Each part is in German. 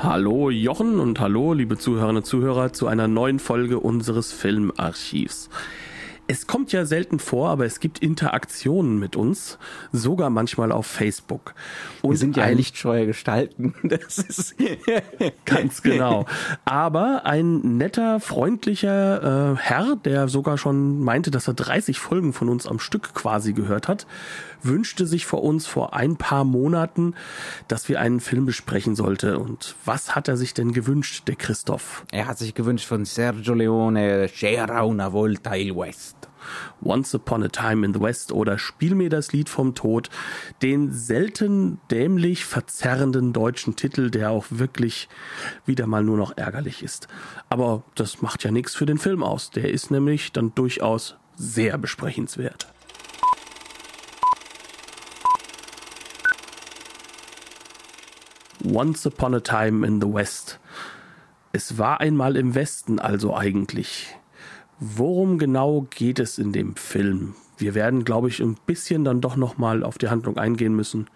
Hallo Jochen und hallo liebe Zuhörerinnen und Zuhörer zu einer neuen Folge unseres Filmarchivs. Es kommt ja selten vor, aber es gibt Interaktionen mit uns, sogar manchmal auf Facebook. Und Wir sind ja ein, lichtscheue Gestalten. Das ist ganz genau. Aber ein netter, freundlicher äh, Herr, der sogar schon meinte, dass er 30 Folgen von uns am Stück quasi gehört hat, wünschte sich vor uns vor ein paar Monaten, dass wir einen Film besprechen sollte. Und was hat er sich denn gewünscht, der Christoph? Er hat sich gewünscht von Sergio Leone, C'era una volta il West. Once Upon a Time in the West oder Spiel mir das Lied vom Tod, den selten dämlich verzerrenden deutschen Titel, der auch wirklich wieder mal nur noch ärgerlich ist. Aber das macht ja nichts für den Film aus. Der ist nämlich dann durchaus sehr besprechenswert. Once Upon a Time in the West. Es war einmal im Westen also eigentlich. Worum genau geht es in dem Film? Wir werden, glaube ich, ein bisschen dann doch nochmal auf die Handlung eingehen müssen.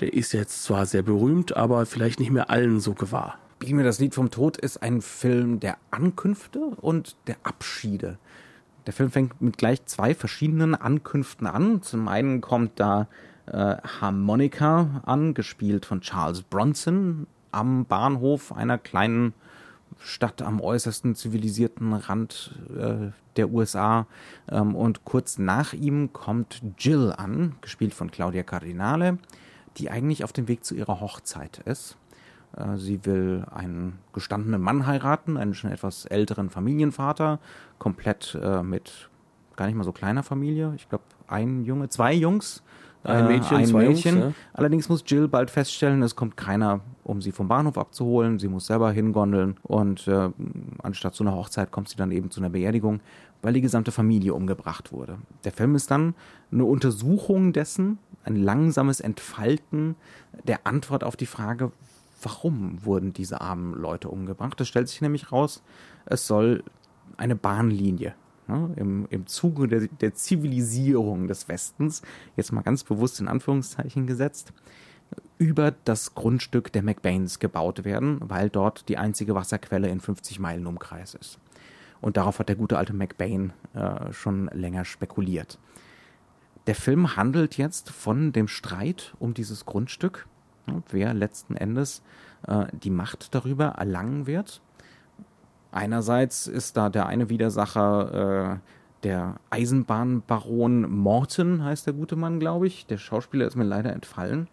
Der ist jetzt zwar sehr berühmt, aber vielleicht nicht mehr allen so gewahr. Spiel mir das Lied vom Tod ist ein Film der Ankünfte und der Abschiede. Der Film fängt mit gleich zwei verschiedenen Ankünften an. Zum einen kommt da äh, Harmonica an, gespielt von Charles Bronson am Bahnhof einer kleinen Stadt am äußersten zivilisierten Rand äh, der USA. Ähm, und kurz nach ihm kommt Jill an, gespielt von Claudia Cardinale, die eigentlich auf dem Weg zu ihrer Hochzeit ist. Äh, sie will einen gestandenen Mann heiraten, einen schon etwas älteren Familienvater, komplett äh, mit gar nicht mal so kleiner Familie. Ich glaube, ein Junge, zwei Jungs ein Mädchen, ein zwei Mädchen. Jungs, ja. Allerdings muss Jill bald feststellen, es kommt keiner, um sie vom Bahnhof abzuholen. Sie muss selber hingondeln und äh, anstatt zu einer Hochzeit kommt sie dann eben zu einer Beerdigung, weil die gesamte Familie umgebracht wurde. Der Film ist dann eine Untersuchung dessen, ein langsames Entfalten der Antwort auf die Frage, warum wurden diese armen Leute umgebracht. Es stellt sich nämlich raus, es soll eine Bahnlinie ne, im, im Zuge der, der Zivilisierung des Westens, jetzt mal ganz bewusst in Anführungszeichen gesetzt, über das Grundstück der McBains gebaut werden, weil dort die einzige Wasserquelle in 50 Meilen Umkreis ist. Und darauf hat der gute alte McBain äh, schon länger spekuliert. Der Film handelt jetzt von dem Streit um dieses Grundstück, ne, wer letzten Endes äh, die Macht darüber erlangen wird. Einerseits ist da der eine Widersacher äh, der Eisenbahnbaron Morton, heißt der gute Mann, glaube ich. Der Schauspieler ist mir leider entfallen.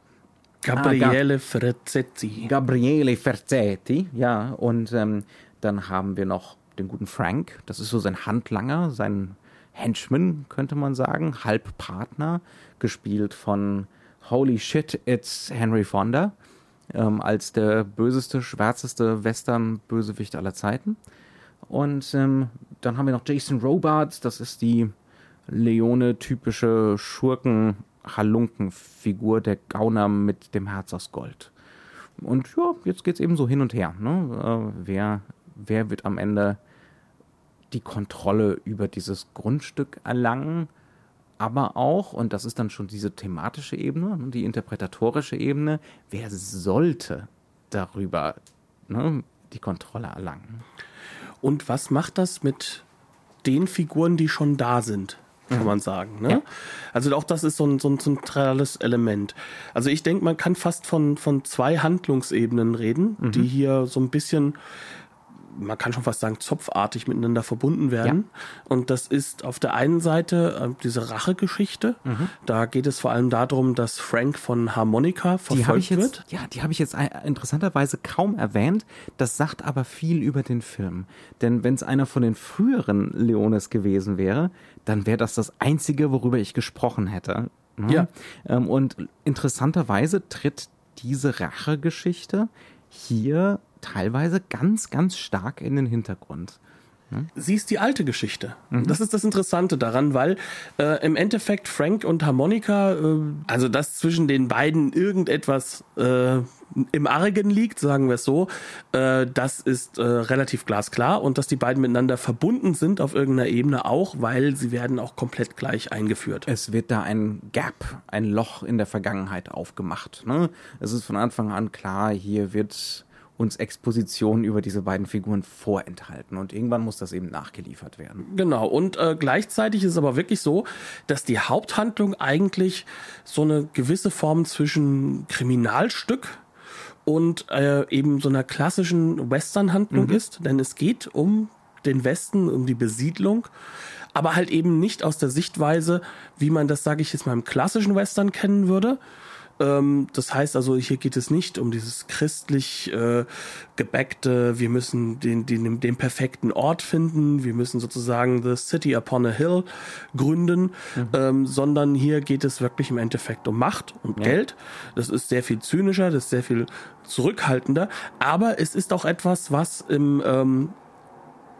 Gabriele ah, Ferzetti. Gabriele Ferzetti, ja. Und ähm, dann haben wir noch den guten Frank. Das ist so sein Handlanger, sein Henchman, könnte man sagen. Halbpartner, gespielt von Holy Shit, it's Henry Fonda ähm, als der böseste, schwärzeste Western-Bösewicht aller Zeiten. Und ähm, dann haben wir noch Jason Robards, das ist die Leone-typische Schurken-Halunken-Figur, der Gauner mit dem Herz aus Gold. Und ja, jetzt geht es eben so hin und her. Ne? Äh, wer, wer wird am Ende die Kontrolle über dieses Grundstück erlangen? Aber auch, und das ist dann schon diese thematische Ebene, ne, die interpretatorische Ebene, wer sollte darüber ne, die Kontrolle erlangen? Und was macht das mit den Figuren, die schon da sind? kann mhm. man sagen. Ne? Ja. Also auch das ist so ein, so ein zentrales Element. Also ich denke, man kann fast von, von zwei Handlungsebenen reden, mhm. die hier so ein bisschen man kann schon fast sagen, zopfartig miteinander verbunden werden. Ja. Und das ist auf der einen Seite äh, diese Rachegeschichte. Mhm. Da geht es vor allem darum, dass Frank von Harmonica verfolgt jetzt, wird. Ja, die habe ich jetzt interessanterweise kaum erwähnt. Das sagt aber viel über den Film. Denn wenn es einer von den früheren Leones gewesen wäre, dann wäre das das Einzige, worüber ich gesprochen hätte. Ne? Ja. Ähm, und interessanterweise tritt diese Rachegeschichte hier teilweise ganz, ganz stark in den Hintergrund. Sie ist die alte Geschichte. Mhm. Das ist das Interessante daran, weil äh, im Endeffekt Frank und Harmonika, äh, also dass zwischen den beiden irgendetwas äh, im Argen liegt, sagen wir es so, äh, das ist äh, relativ glasklar und dass die beiden miteinander verbunden sind auf irgendeiner Ebene auch, weil sie werden auch komplett gleich eingeführt. Es wird da ein Gap, ein Loch in der Vergangenheit aufgemacht. Ne? Es ist von Anfang an klar, hier wird uns Expositionen über diese beiden Figuren vorenthalten. Und irgendwann muss das eben nachgeliefert werden. Genau. Und äh, gleichzeitig ist es aber wirklich so, dass die Haupthandlung eigentlich so eine gewisse Form zwischen Kriminalstück und äh, eben so einer klassischen Western-Handlung mhm. ist. Denn es geht um den Westen, um die Besiedlung aber halt eben nicht aus der Sichtweise, wie man das, sage ich jetzt mal, im klassischen Western kennen würde, ähm, das heißt also, hier geht es nicht um dieses christlich äh, gebäckte, wir müssen den, den, den perfekten Ort finden, wir müssen sozusagen the city upon a hill gründen, mhm. ähm, sondern hier geht es wirklich im Endeffekt um Macht und ja. Geld. Das ist sehr viel zynischer, das ist sehr viel zurückhaltender, aber es ist auch etwas, was im ähm,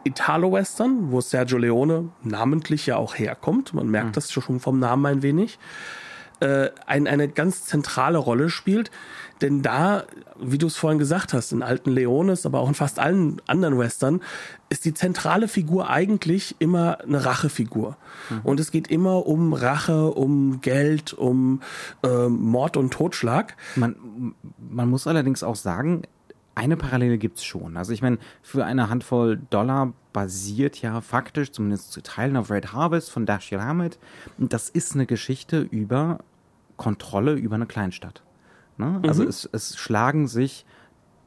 Italo-Western, wo Sergio Leone namentlich ja auch herkommt, man merkt mhm. das schon vom Namen ein wenig, äh, ein, eine ganz zentrale Rolle spielt. Denn da, wie du es vorhin gesagt hast, in alten Leones, aber auch in fast allen anderen Western, ist die zentrale Figur eigentlich immer eine Rachefigur. Mhm. Und es geht immer um Rache, um Geld, um äh, Mord und Totschlag. Man, man muss allerdings auch sagen, eine Parallele gibt es schon. Also ich meine, für eine Handvoll Dollar basiert ja faktisch, zumindest zu Teilen, auf Red Harvest von Dashiell Hammett. Und das ist eine Geschichte über Kontrolle über eine Kleinstadt. Ne? Also mhm. es, es schlagen sich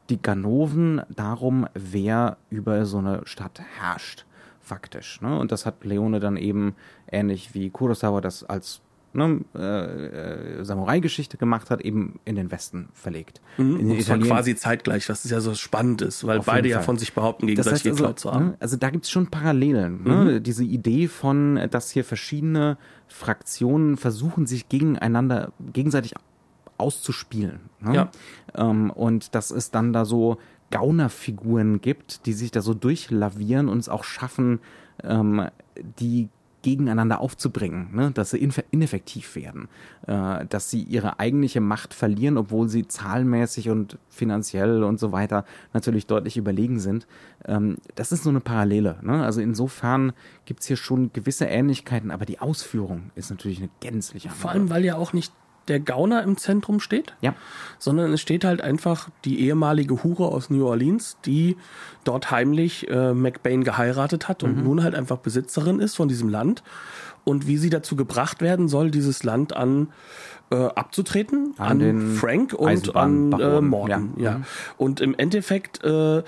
die Ganoven darum, wer über so eine Stadt herrscht, faktisch. Ne? Und das hat Leone dann eben ähnlich wie Kurosawa das als ne, äh, äh, Samurai-Geschichte gemacht hat, eben in den Westen verlegt. Mhm. In den das war quasi zeitgleich, was ja so spannend ist, weil beide ja von sich behaupten, gegenseitig das heißt also, zu haben. Ne, also da gibt's schon Parallelen. Ne? Mhm. Ne? Diese Idee von, dass hier verschiedene Fraktionen versuchen, sich gegeneinander, gegenseitig auszuspielen. Ne? Ja. Ähm, und dass es dann da so Gaunerfiguren gibt, die sich da so durchlavieren und es auch schaffen, ähm, die gegeneinander aufzubringen, ne? dass sie ineffektiv werden, äh, dass sie ihre eigentliche Macht verlieren, obwohl sie zahlenmäßig und finanziell und so weiter natürlich deutlich überlegen sind. Ähm, das ist so eine Parallele. Ne? Also insofern gibt es hier schon gewisse Ähnlichkeiten, aber die Ausführung ist natürlich eine gänzlich andere. Vor allem, weil ja auch nicht der Gauner im Zentrum steht, ja. sondern es steht halt einfach die ehemalige Hure aus New Orleans, die dort heimlich äh, McBain geheiratet hat und mhm. nun halt einfach Besitzerin ist von diesem Land und wie sie dazu gebracht werden soll, dieses Land an äh, abzutreten an, an Frank und an äh, Morton. Ja. ja. Mhm. Und im Endeffekt äh, äh,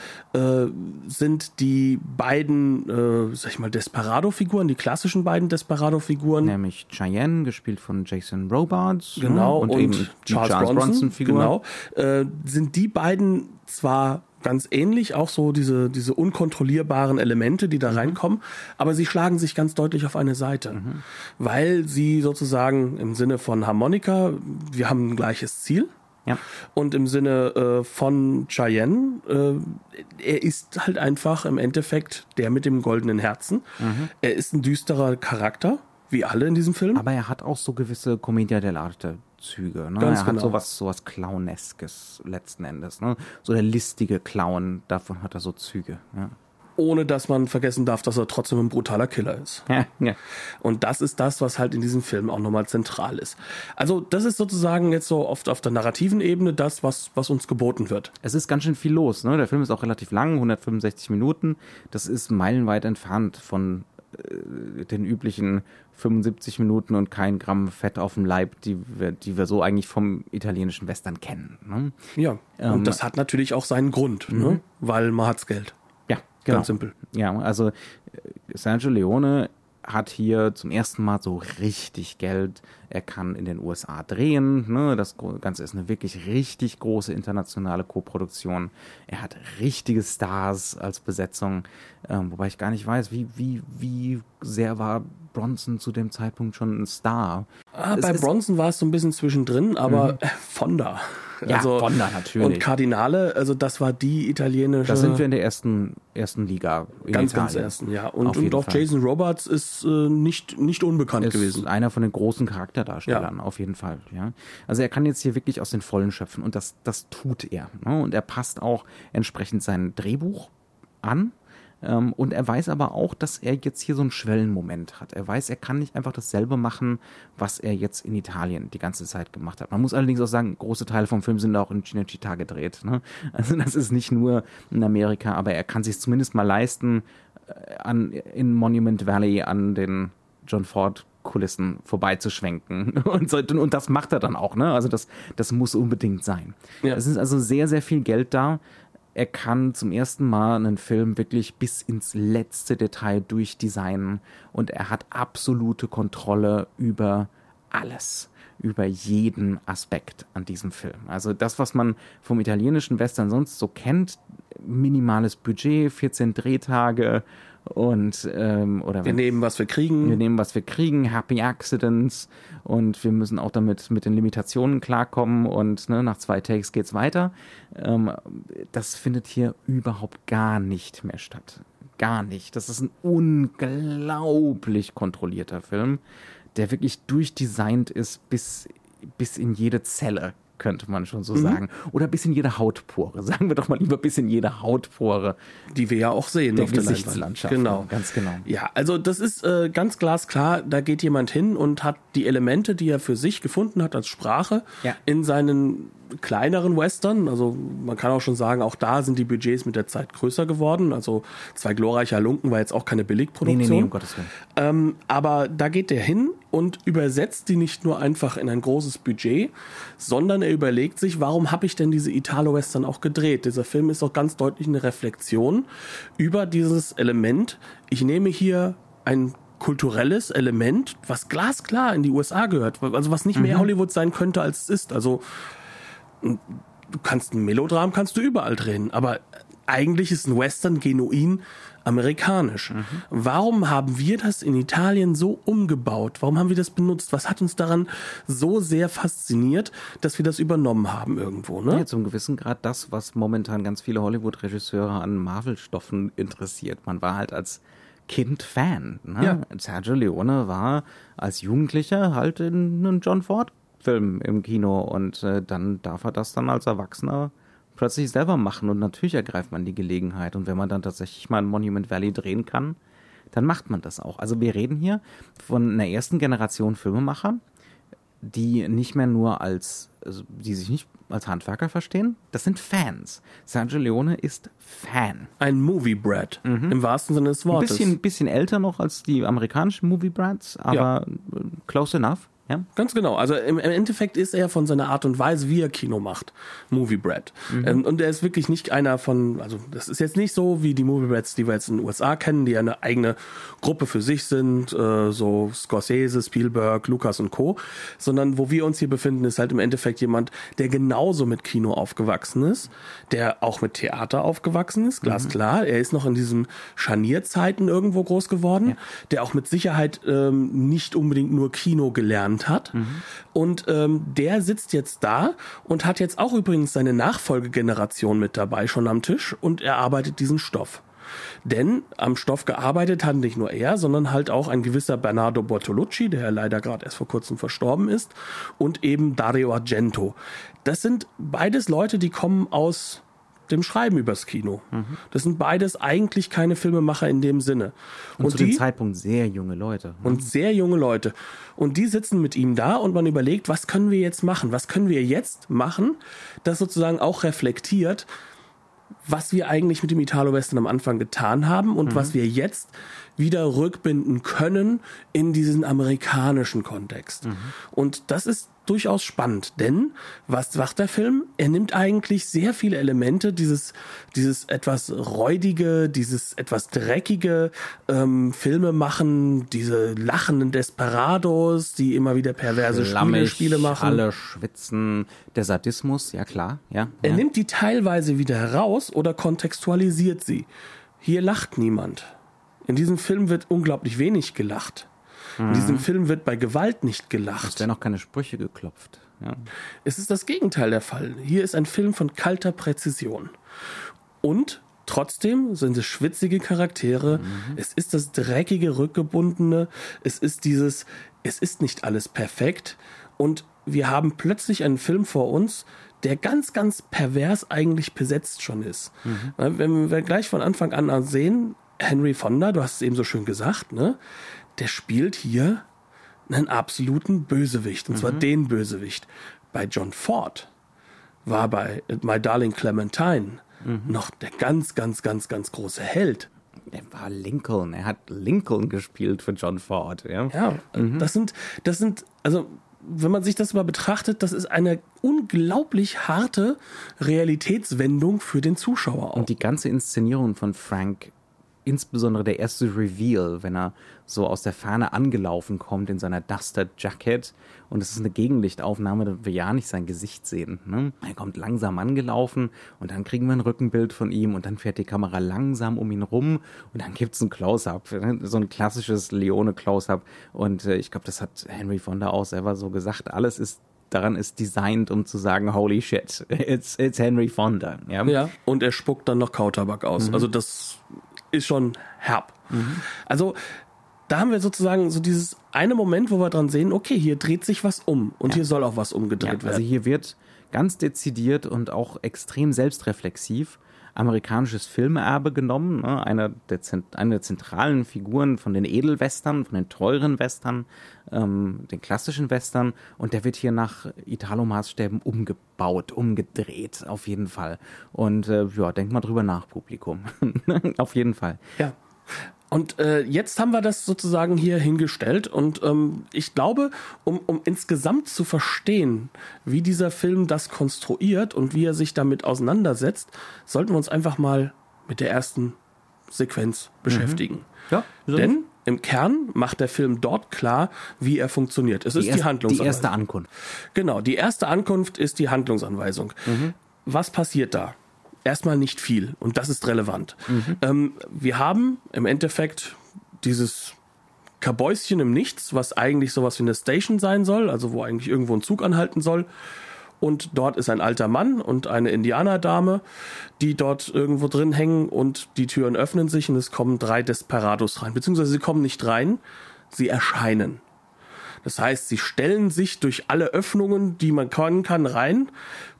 sind die beiden, äh, sag ich mal, Desperado-Figuren, die klassischen beiden Desperado-Figuren. Nämlich Cheyenne, gespielt von Jason Robards. Ne? Genau, und, und Charles, Charles Bronson-Figur. Genau, äh, sind die beiden zwar ganz ähnlich, auch so diese, diese unkontrollierbaren Elemente, die da mhm. reinkommen, aber sie schlagen sich ganz deutlich auf eine Seite, mhm. weil sie sozusagen im Sinne von Harmonika, wir haben ein gleiches Ziel. Ja. Und im Sinne äh, von Cheyenne, äh, er ist halt einfach im Endeffekt der mit dem goldenen Herzen. Mhm. Er ist ein düsterer Charakter, wie alle in diesem Film. Aber er hat auch so gewisse Commedia dell'arte Züge. Ne? Ganz er genau. hat sowas, sowas Clowneskes letzten Endes. Ne? So der listige Clown, davon hat er so Züge. Ja. Ohne dass man vergessen darf, dass er trotzdem ein brutaler Killer ist. Ja, ja. Und das ist das, was halt in diesem Film auch nochmal zentral ist. Also, das ist sozusagen jetzt so oft auf der narrativen Ebene das, was, was uns geboten wird. Es ist ganz schön viel los. Ne? Der Film ist auch relativ lang, 165 Minuten. Das ist meilenweit entfernt von den üblichen 75 Minuten und kein Gramm Fett auf dem Leib, die wir, die wir so eigentlich vom italienischen Western kennen. Ne? Ja, ähm, und das hat natürlich auch seinen Grund, ne? Mhm. weil man hat's Geld. Ja, genau. Ganz simpel. Ja, also äh, Sergio Leone hat hier zum ersten Mal so richtig Geld. Er kann in den USA drehen. Ne? Das Ganze ist eine wirklich richtig große internationale Koproduktion. Er hat richtige Stars als Besetzung. Ähm, wobei ich gar nicht weiß, wie, wie, wie sehr war Bronson zu dem Zeitpunkt schon ein Star. Ah, Es bei Bronson war es so ein bisschen zwischendrin, aber äh, Fonda. Ja, Fonda natürlich. Und Cardinale, also das war die italienische. Da sind wir in der ersten, ersten Liga in ganz, Italien. ganz ersten, ja. Und, und auch Fall. Jason Roberts ist äh, nicht, nicht unbekannt ist gewesen. einer von den großen Charakterdarstellern, auf jeden Fall. Ja. Also er kann jetzt hier wirklich aus den Vollen schöpfen und das, das tut er. Ne? Und er passt auch entsprechend sein Drehbuch an. Ähm, und er weiß aber auch, dass er jetzt hier so einen Schwellenmoment hat. Er weiß, er kann nicht einfach dasselbe machen, was er jetzt in Italien die ganze Zeit gemacht hat. Man muss allerdings auch sagen, große Teile vom Film sind auch in Cinecittà gedreht. Ne? Also das ist nicht nur in Amerika, aber er kann sich zumindest mal leisten, äh, an, in Monument Valley an den John Ford Kulissen vorbeizuschwenken und, so, und das macht er dann auch, ne? Also das, das muss unbedingt sein. Ja. Es ist also sehr, sehr viel Geld da. Er kann zum ersten Mal einen Film wirklich bis ins letzte Detail durchdesignen und er hat absolute Kontrolle über alles, über jeden Aspekt an diesem Film. Also das, was man vom italienischen Western sonst so kennt, minimales Budget, 14 Drehtage und ähm, oder Wir wenn- nehmen, was wir kriegen. wir nehmen, was wir kriegen, Happy Accidents und wir müssen auch damit mit den Limitationen klarkommen und ne, nach zwei Takes geht's weiter. Ähm, das findet hier überhaupt gar nicht mehr statt. Gar nicht. Das ist ein unglaublich kontrollierter Film, der wirklich durchdesignt ist bis, bis in jede Zelle, könnte man schon so sagen. Oder bis in jede Hautpore. Sagen wir doch mal lieber bis in jede Hautpore. die wir ja auch sehen Der auf der Gesichtslandschaft. Genau. ganz genau. Ja, also das ist äh, ganz glasklar, da geht jemand hin und hat die Elemente, die er für sich gefunden hat als Sprache, Ja. in seinen kleineren Western, also man kann auch schon sagen, auch da sind die Budgets mit der Zeit größer geworden. Also zwei glorreiche Halunken war jetzt auch keine Nee, Billigproduktion. nee, nee, um Gottes Willen. Ähm, aber da geht der hin und übersetzt die nicht nur einfach in ein großes Budget, sondern er überlegt sich, warum habe ich denn diese Italo-Western auch gedreht? Dieser Film ist auch ganz deutlich eine Reflexion über dieses Element. Ich nehme hier ein kulturelles Element, was glasklar in die USA gehört, also was nicht mehr Hollywood sein könnte, als es ist. Also du kannst ein Melodram kannst du überall drehen, aber eigentlich ist ein Western genuin amerikanisch. Warum haben wir das in Italien so umgebaut? Warum haben wir das benutzt? Was hat uns daran so sehr fasziniert, dass wir das übernommen haben irgendwo? Ne? Ja, zum gewissen Grad das, was momentan ganz viele Hollywood-Regisseure an Marvel-Stoffen interessiert. Man war halt als Kind Fan. Ne? Ja. Sergio Leone war als Jugendlicher halt in einem John Ford-Film im Kino und äh, dann darf er das dann als Erwachsener plötzlich selber machen und natürlich ergreift man die Gelegenheit und wenn man dann tatsächlich mal in Monument Valley drehen kann, dann macht man das auch. Also wir reden hier von einer ersten Generation Filmemacher, die nicht mehr nur als, also die sich nicht als Handwerker verstehen, das sind Fans. Sergio Leone ist Fan. Ein Movie Bread im wahrsten Sinne des Ein Wortes. bisschen, bisschen älter noch als die amerikanischen Movie Brats, aber äh, close enough. Ja? Ganz genau. Also im, im Endeffekt ist er von seiner Art und Weise, wie er Kino macht, Movie Brad. Ähm, und er ist wirklich nicht einer von, also das ist jetzt nicht so wie die Movie Brads, die wir jetzt in den USA kennen, die eine eigene Gruppe für sich sind, äh, so Scorsese, Spielberg, Lucas und Co., sondern wo wir uns hier befinden, ist halt im Endeffekt jemand, der genauso mit Kino aufgewachsen ist, der auch mit Theater aufgewachsen ist, glasklar. Er ist noch in diesen Scharnierzeiten irgendwo groß geworden, der auch mit Sicherheit ähm, nicht unbedingt nur Kino gelernt hat. Und ähm, der sitzt jetzt da und hat jetzt auch übrigens seine Nachfolgegeneration mit dabei schon am Tisch und er arbeitet diesen Stoff. Denn am Stoff gearbeitet hat nicht nur er, sondern halt auch ein gewisser Bernardo Bortolucci, der ja leider gerade erst vor kurzem verstorben ist, und eben Dario Argento. Das sind beides Leute, die kommen aus dem Schreiben übers Kino. Das sind beides eigentlich keine Filmemacher in dem Sinne. Und, zu dem Zeitpunkt sehr junge Leute. und sehr junge Leute. Und die sitzen mit ihm da und man überlegt, was können wir jetzt machen? Was können wir jetzt machen, das sozusagen auch reflektiert, was wir eigentlich mit dem Italo-Western am Anfang getan haben und was wir jetzt wieder rückbinden können in diesen amerikanischen Kontext. Und das ist durchaus spannend, denn was macht der Film? Er nimmt eigentlich sehr viele Elemente, dieses, dieses etwas räudige, dieses etwas dreckige ähm, Filme machen, diese lachenden Desperados, die immer wieder perverse Spiele, Schlammig, Spiele machen. Alle schwitzen. Der Sadismus, ja klar. Ja, Er ja. nimmt die teilweise wieder heraus oder kontextualisiert sie. Hier lacht niemand. In diesem Film wird unglaublich wenig gelacht. In diesem Film wird bei Gewalt nicht gelacht. Es werden auch keine Sprüche geklopft. Ja. Es ist das Gegenteil der Fall. Hier ist ein Film von kalter Präzision. Und trotzdem sind es schwitzige Charaktere. Es ist das dreckige, rückgebundene. Es ist dieses, es ist nicht alles perfekt. Und wir haben plötzlich einen Film vor uns, der ganz, ganz pervers eigentlich besetzt schon ist. Wenn wir gleich von Anfang an sehen, Henry Fonda, du hast es eben so schön gesagt, ne? Der spielt hier einen absoluten Bösewicht, und zwar den Bösewicht. Bei John Ford war bei My Darling Clementine noch der ganz, ganz, ganz, ganz große Held. Er war Lincoln. Er hat Lincoln gespielt für John Ford. Ja. Ja, das sind, das sind, also wenn man sich das mal betrachtet, das ist eine unglaublich harte Realitätswendung für den Zuschauer auch. Und die ganze Inszenierung von Frank, insbesondere der erste Reveal, wenn er so aus der Ferne angelaufen kommt in seiner Duster Jacket und es ist eine Gegenlichtaufnahme, da wir ja nicht sein Gesicht sehen. Ne? Er kommt langsam angelaufen und dann kriegen wir ein Rückenbild von ihm und dann fährt die Kamera langsam um ihn rum und dann gibt's ein Close-Up, ne? so ein klassisches Leone-Close-Up und äh, ich glaube, das hat Henry Fonda auch selber so gesagt, alles ist daran ist designt, um zu sagen, holy shit, it's, it's Henry Fonda. Ja? Ja, und er spuckt dann noch Kautabak aus. Also das ist schon herb. Also da haben wir sozusagen so dieses eine Moment, wo wir dran sehen, okay, hier dreht sich was um und hier soll auch was umgedreht Ja, also werden. hier wird ganz dezidiert und auch extrem selbstreflexiv amerikanisches Filmerbe genommen, ne? eine, der, eine der zentralen Figuren von den Edelwestern, von den teuren Western, ähm, den klassischen Western und der wird hier nach Italo-Maßstäben umgebaut, umgedreht, auf jeden Fall. Und äh, ja, denkt mal drüber nach, Publikum. auf jeden Fall. Ja. Und äh, jetzt haben wir das sozusagen hier hingestellt und ähm, ich glaube, um, um insgesamt zu verstehen, wie dieser Film das konstruiert und wie er sich damit auseinandersetzt, sollten wir uns einfach mal mit der ersten Sequenz beschäftigen. Ja, Denn im Kern macht der Film dort klar, wie er funktioniert. Es ist die, erst- die Handlungsanweisung. erste Ankunft. Genau, die erste Ankunft ist die Handlungsanweisung. Was passiert da? Erstmal nicht viel und das ist relevant. Ähm, wir haben im Endeffekt dieses Kabäuschen im Nichts, was eigentlich sowas wie eine Station sein soll, also wo eigentlich irgendwo ein Zug anhalten soll. Und dort ist ein alter Mann und eine Indianerdame, die dort irgendwo drin hängen und die Türen öffnen sich und es kommen drei Desperados rein. Beziehungsweise sie kommen nicht rein, sie erscheinen. Das heißt, sie stellen sich durch alle Öffnungen, die man können kann, rein,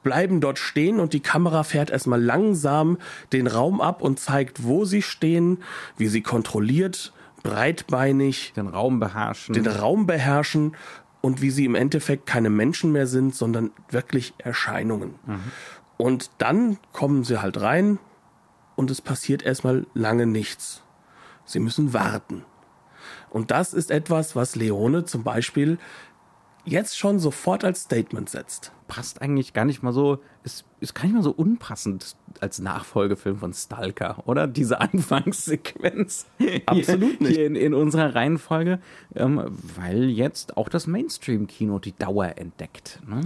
bleiben dort stehen und die Kamera fährt erstmal langsam den Raum ab und zeigt, wo sie stehen, wie sie kontrolliert, breitbeinig Den Raum beherrschen. den Raum beherrschen und wie sie im Endeffekt keine Menschen mehr sind, sondern wirklich Erscheinungen. Und dann kommen sie halt rein und es passiert erstmal lange nichts. Sie müssen warten. Und das ist etwas, was Leone zum Beispiel jetzt schon sofort als Statement setzt. passt eigentlich gar nicht mal so, ist, ist gar nicht mal so unpassend als Nachfolgefilm von Stalker, oder? Diese Anfangssequenz. Absolut nicht. Hier in, in unserer Reihenfolge, ähm, weil jetzt auch das Mainstream-Kino die Dauer entdeckt. Ne?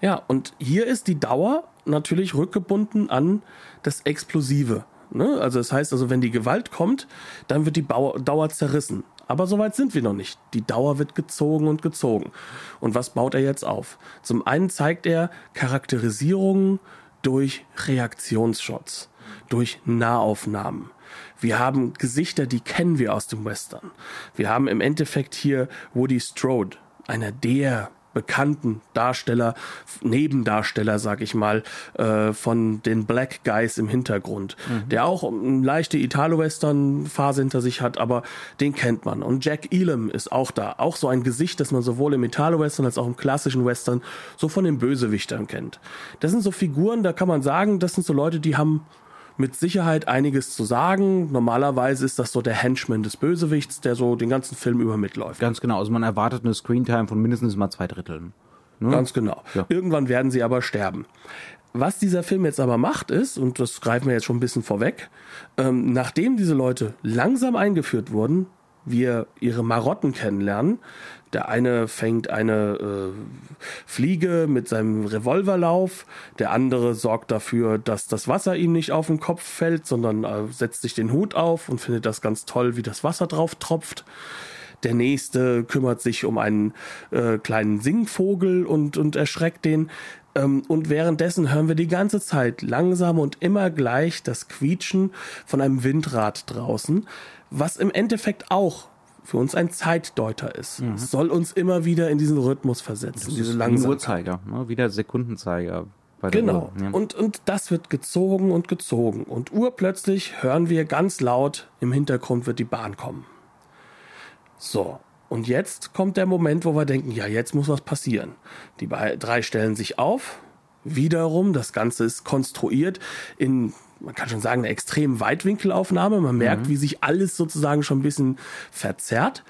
Ja, und hier ist die Dauer natürlich rückgebunden an das Explosive. Ne? Also das heißt also, wenn die Gewalt kommt, dann wird die Bau- Dauer zerrissen. Aber soweit sind wir noch nicht. Die Dauer wird gezogen und gezogen. Und was baut er jetzt auf? Zum einen zeigt er Charakterisierungen durch Reaktionsshots, durch Nahaufnahmen. Wir haben Gesichter, die kennen wir aus dem Western. Wir haben im Endeffekt hier Woody Strode, einer der bekannten Darsteller, Nebendarsteller, sag ich mal, äh, von den Black Guys im Hintergrund, der auch eine leichte Italo-Western-Phase hinter sich hat, aber den kennt man. Und Jack Elam ist auch da, auch so ein Gesicht, das man sowohl im Italo-Western als auch im klassischen Western so von den Bösewichtern kennt. Das sind so Figuren, da kann man sagen, das sind so Leute, die haben mit Sicherheit einiges zu sagen. Normalerweise ist das so der Henchman des Bösewichts, der so den ganzen Film über mitläuft. Ganz genau. Also man erwartet eine Screentime von mindestens mal zwei Dritteln. Ne? Ganz genau. Ja. Irgendwann werden sie aber sterben. Was dieser Film jetzt aber macht ist, und das greifen wir jetzt schon ein bisschen vorweg, ähm, nachdem diese Leute langsam eingeführt wurden, wir ihre Marotten kennenlernen. Der eine fängt eine äh, Fliege mit seinem Revolverlauf, der andere sorgt dafür, dass das Wasser ihm nicht auf den Kopf fällt, sondern äh, setzt sich den Hut auf und findet das ganz toll, wie das Wasser drauf tropft. der nächste kümmert sich um einen äh, kleinen Singvogel und, und erschreckt den. Ähm, und währenddessen hören wir die ganze Zeit langsam und immer gleich das Quietschen von einem Windrad draußen, was im Endeffekt auch für uns ein Zeitdeuter ist. Mhm. Es soll uns immer wieder in diesen Rhythmus versetzen. Das diese ist ein Uhrzeiger, ne? wieder Sekundenzeiger. genau. Uhr, ja. und, und das wird gezogen und gezogen. Und urplötzlich hören wir ganz laut, im Hintergrund wird die Bahn kommen. So. Und jetzt kommt der Moment, wo wir denken, ja, jetzt muss was passieren. Die drei stellen sich auf. Wiederum, das Ganze ist konstruiert in man kann schon sagen, eine extrem Weitwinkelaufnahme. Man merkt, mhm. wie sich alles sozusagen schon ein bisschen verzerrt.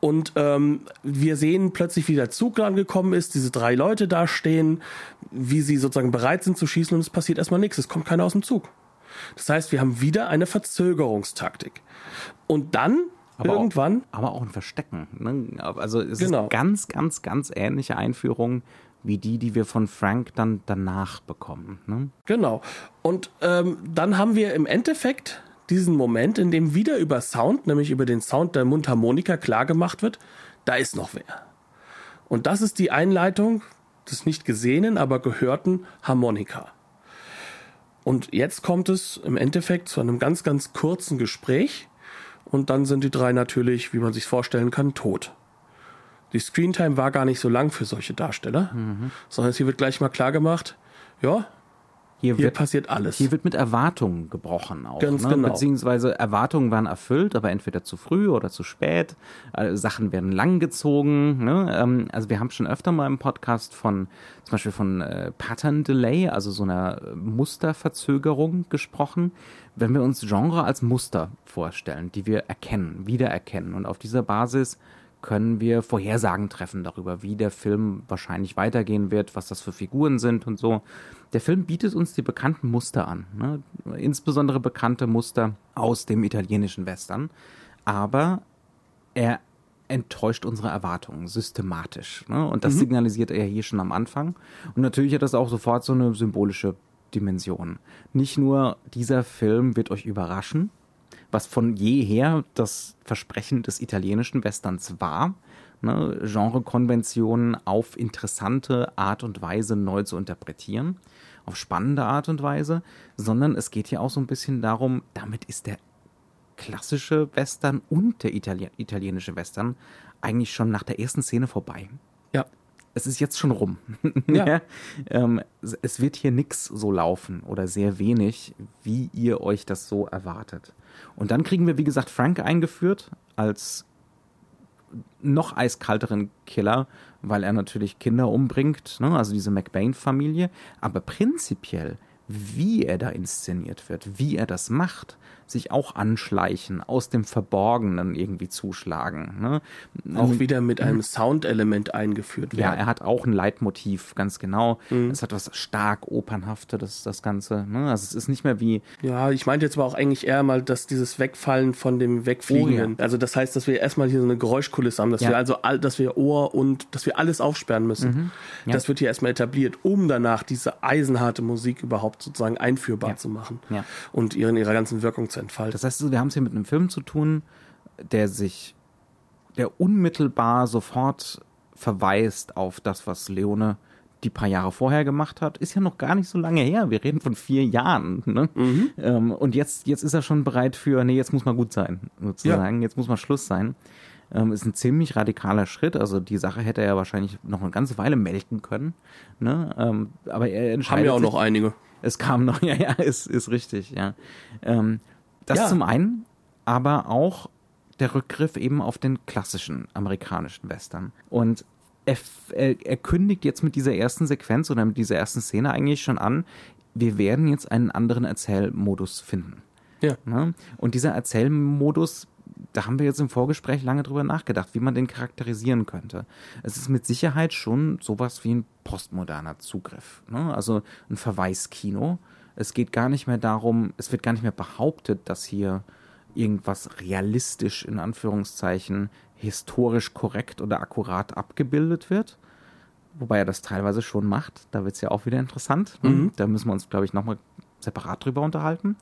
Und ähm, wir sehen plötzlich, wie der Zug angekommen ist, diese drei Leute da stehen, wie sie sozusagen bereit sind zu schießen und es passiert erstmal nichts. Es kommt keiner aus dem Zug. Das heißt, wir haben wieder eine Verzögerungstaktik. Und dann aber irgendwann. Auch, aber auch ein Verstecken. Ne? Also es genau. ist ganz, ganz, ganz ähnliche Einführung wie die, die wir von Frank dann danach bekommen. Ne? Genau. Und ähm, dann haben wir im Endeffekt diesen Moment, in dem wieder über Sound, nämlich über den Sound der Mundharmonika klar gemacht wird, da ist noch wer. Und das ist die Einleitung des nicht gesehenen, aber gehörten Harmonika. Und jetzt kommt es im Endeffekt zu einem ganz, ganz kurzen Gespräch und dann sind die drei natürlich, wie man sich vorstellen kann, tot. Die Screentime war gar nicht so lang für solche Darsteller, mhm. sondern hier wird gleich mal klar gemacht, ja, hier, hier wird, passiert alles. Hier wird mit Erwartungen gebrochen auch. Ganz ne? genau. Beziehungsweise Erwartungen waren erfüllt, aber entweder zu früh oder zu spät. Also Sachen werden langgezogen. Ne? Ähm, also wir haben schon öfter mal im Podcast von zum Beispiel von äh, Pattern Delay, also so einer Musterverzögerung gesprochen. Wenn wir uns Genre als Muster vorstellen, die wir erkennen, wiedererkennen und auf dieser Basis können wir Vorhersagen treffen darüber, wie der Film wahrscheinlich weitergehen wird, was das für Figuren sind und so. Der Film bietet uns die bekannten Muster an, ne? insbesondere bekannte Muster aus dem italienischen Western, aber er enttäuscht unsere Erwartungen systematisch. Ne? Und das mhm. signalisiert er hier schon am Anfang. Und natürlich hat das auch sofort so eine symbolische Dimension. Nicht nur dieser Film wird euch überraschen, was von jeher das Versprechen des italienischen Westerns war, ne, Genrekonventionen auf interessante Art und Weise neu zu interpretieren, auf spannende Art und Weise, sondern es geht ja auch so ein bisschen darum, damit ist der klassische Western und der Itali italienische Western eigentlich schon nach der ersten Szene vorbei. Ja. Es ist jetzt schon rum. Ja. ähm, es wird hier nichts so laufen oder sehr wenig, wie ihr euch das so erwartet. Und dann kriegen wir, wie gesagt, Frank eingeführt als noch eiskalteren Killer, weil er natürlich Kinder umbringt, ne? also diese McBain-Familie. Aber prinzipiell, wie er da inszeniert wird, wie er das macht, sich auch anschleichen, aus dem Verborgenen irgendwie zuschlagen. Ne? Auch ähm, wieder mit einem Soundelement eingeführt werden. Ja, er hat auch ein Leitmotiv, ganz genau. Mhm. Es hat was stark Opernhafte, das, das Ganze. Ne? Also es ist nicht mehr wie. Ja, ich meinte jetzt aber auch eigentlich eher mal, dass dieses Wegfallen von dem Wegfliegenden. Oh, ja. Also das heißt, dass wir erstmal hier so eine Geräuschkulisse haben, dass ja. wir also all, dass wir Ohr und dass wir alles aufsperren müssen. Mhm. Ja. Das wird hier erstmal etabliert, um danach diese eisenharte Musik überhaupt sozusagen einführbar zu machen und ihren ihrer ganzen Wirkung zu entfalten. Das heißt, wir haben es hier mit einem Film zu tun, der sich, der unmittelbar sofort verweist auf das, was Leone die paar Jahre vorher gemacht hat, ist ja noch gar nicht so lange her. Wir reden von vier Jahren. Ne? Mhm. Ähm, und jetzt, jetzt ist er schon bereit für, nee, jetzt muss mal gut sein, sozusagen. Ja. Jetzt muss mal Schluss sein. Ähm, ist ein ziemlich radikaler Schritt. Also die Sache hätte er ja wahrscheinlich noch eine ganze Weile melken können. Ne? Ähm, aber er entscheidet. Haben ja auch sich, noch einige. Es kam noch, ja, ja, ist, ist richtig, ja. Das ja. zum einen, aber auch der Rückgriff eben auf den klassischen amerikanischen Western. Und er, er, er, kündigt jetzt mit dieser ersten Sequenz oder mit dieser ersten Szene eigentlich schon an, wir werden jetzt einen anderen Erzählmodus finden. Ja. Ne? Und dieser Erzählmodus, da haben wir jetzt im Vorgespräch lange drüber nachgedacht, wie man den charakterisieren könnte. Es ist mit Sicherheit schon sowas wie ein postmoderner Zugriff. Ne? Also ein Verweiskino es geht gar nicht mehr darum, es wird gar nicht mehr behauptet, dass hier irgendwas realistisch in Anführungszeichen historisch korrekt oder akkurat abgebildet wird. Wobei er das teilweise schon macht. Da wird es ja auch wieder interessant. Ne? Mhm. Da müssen wir uns, glaube ich, nochmal separat drüber unterhalten.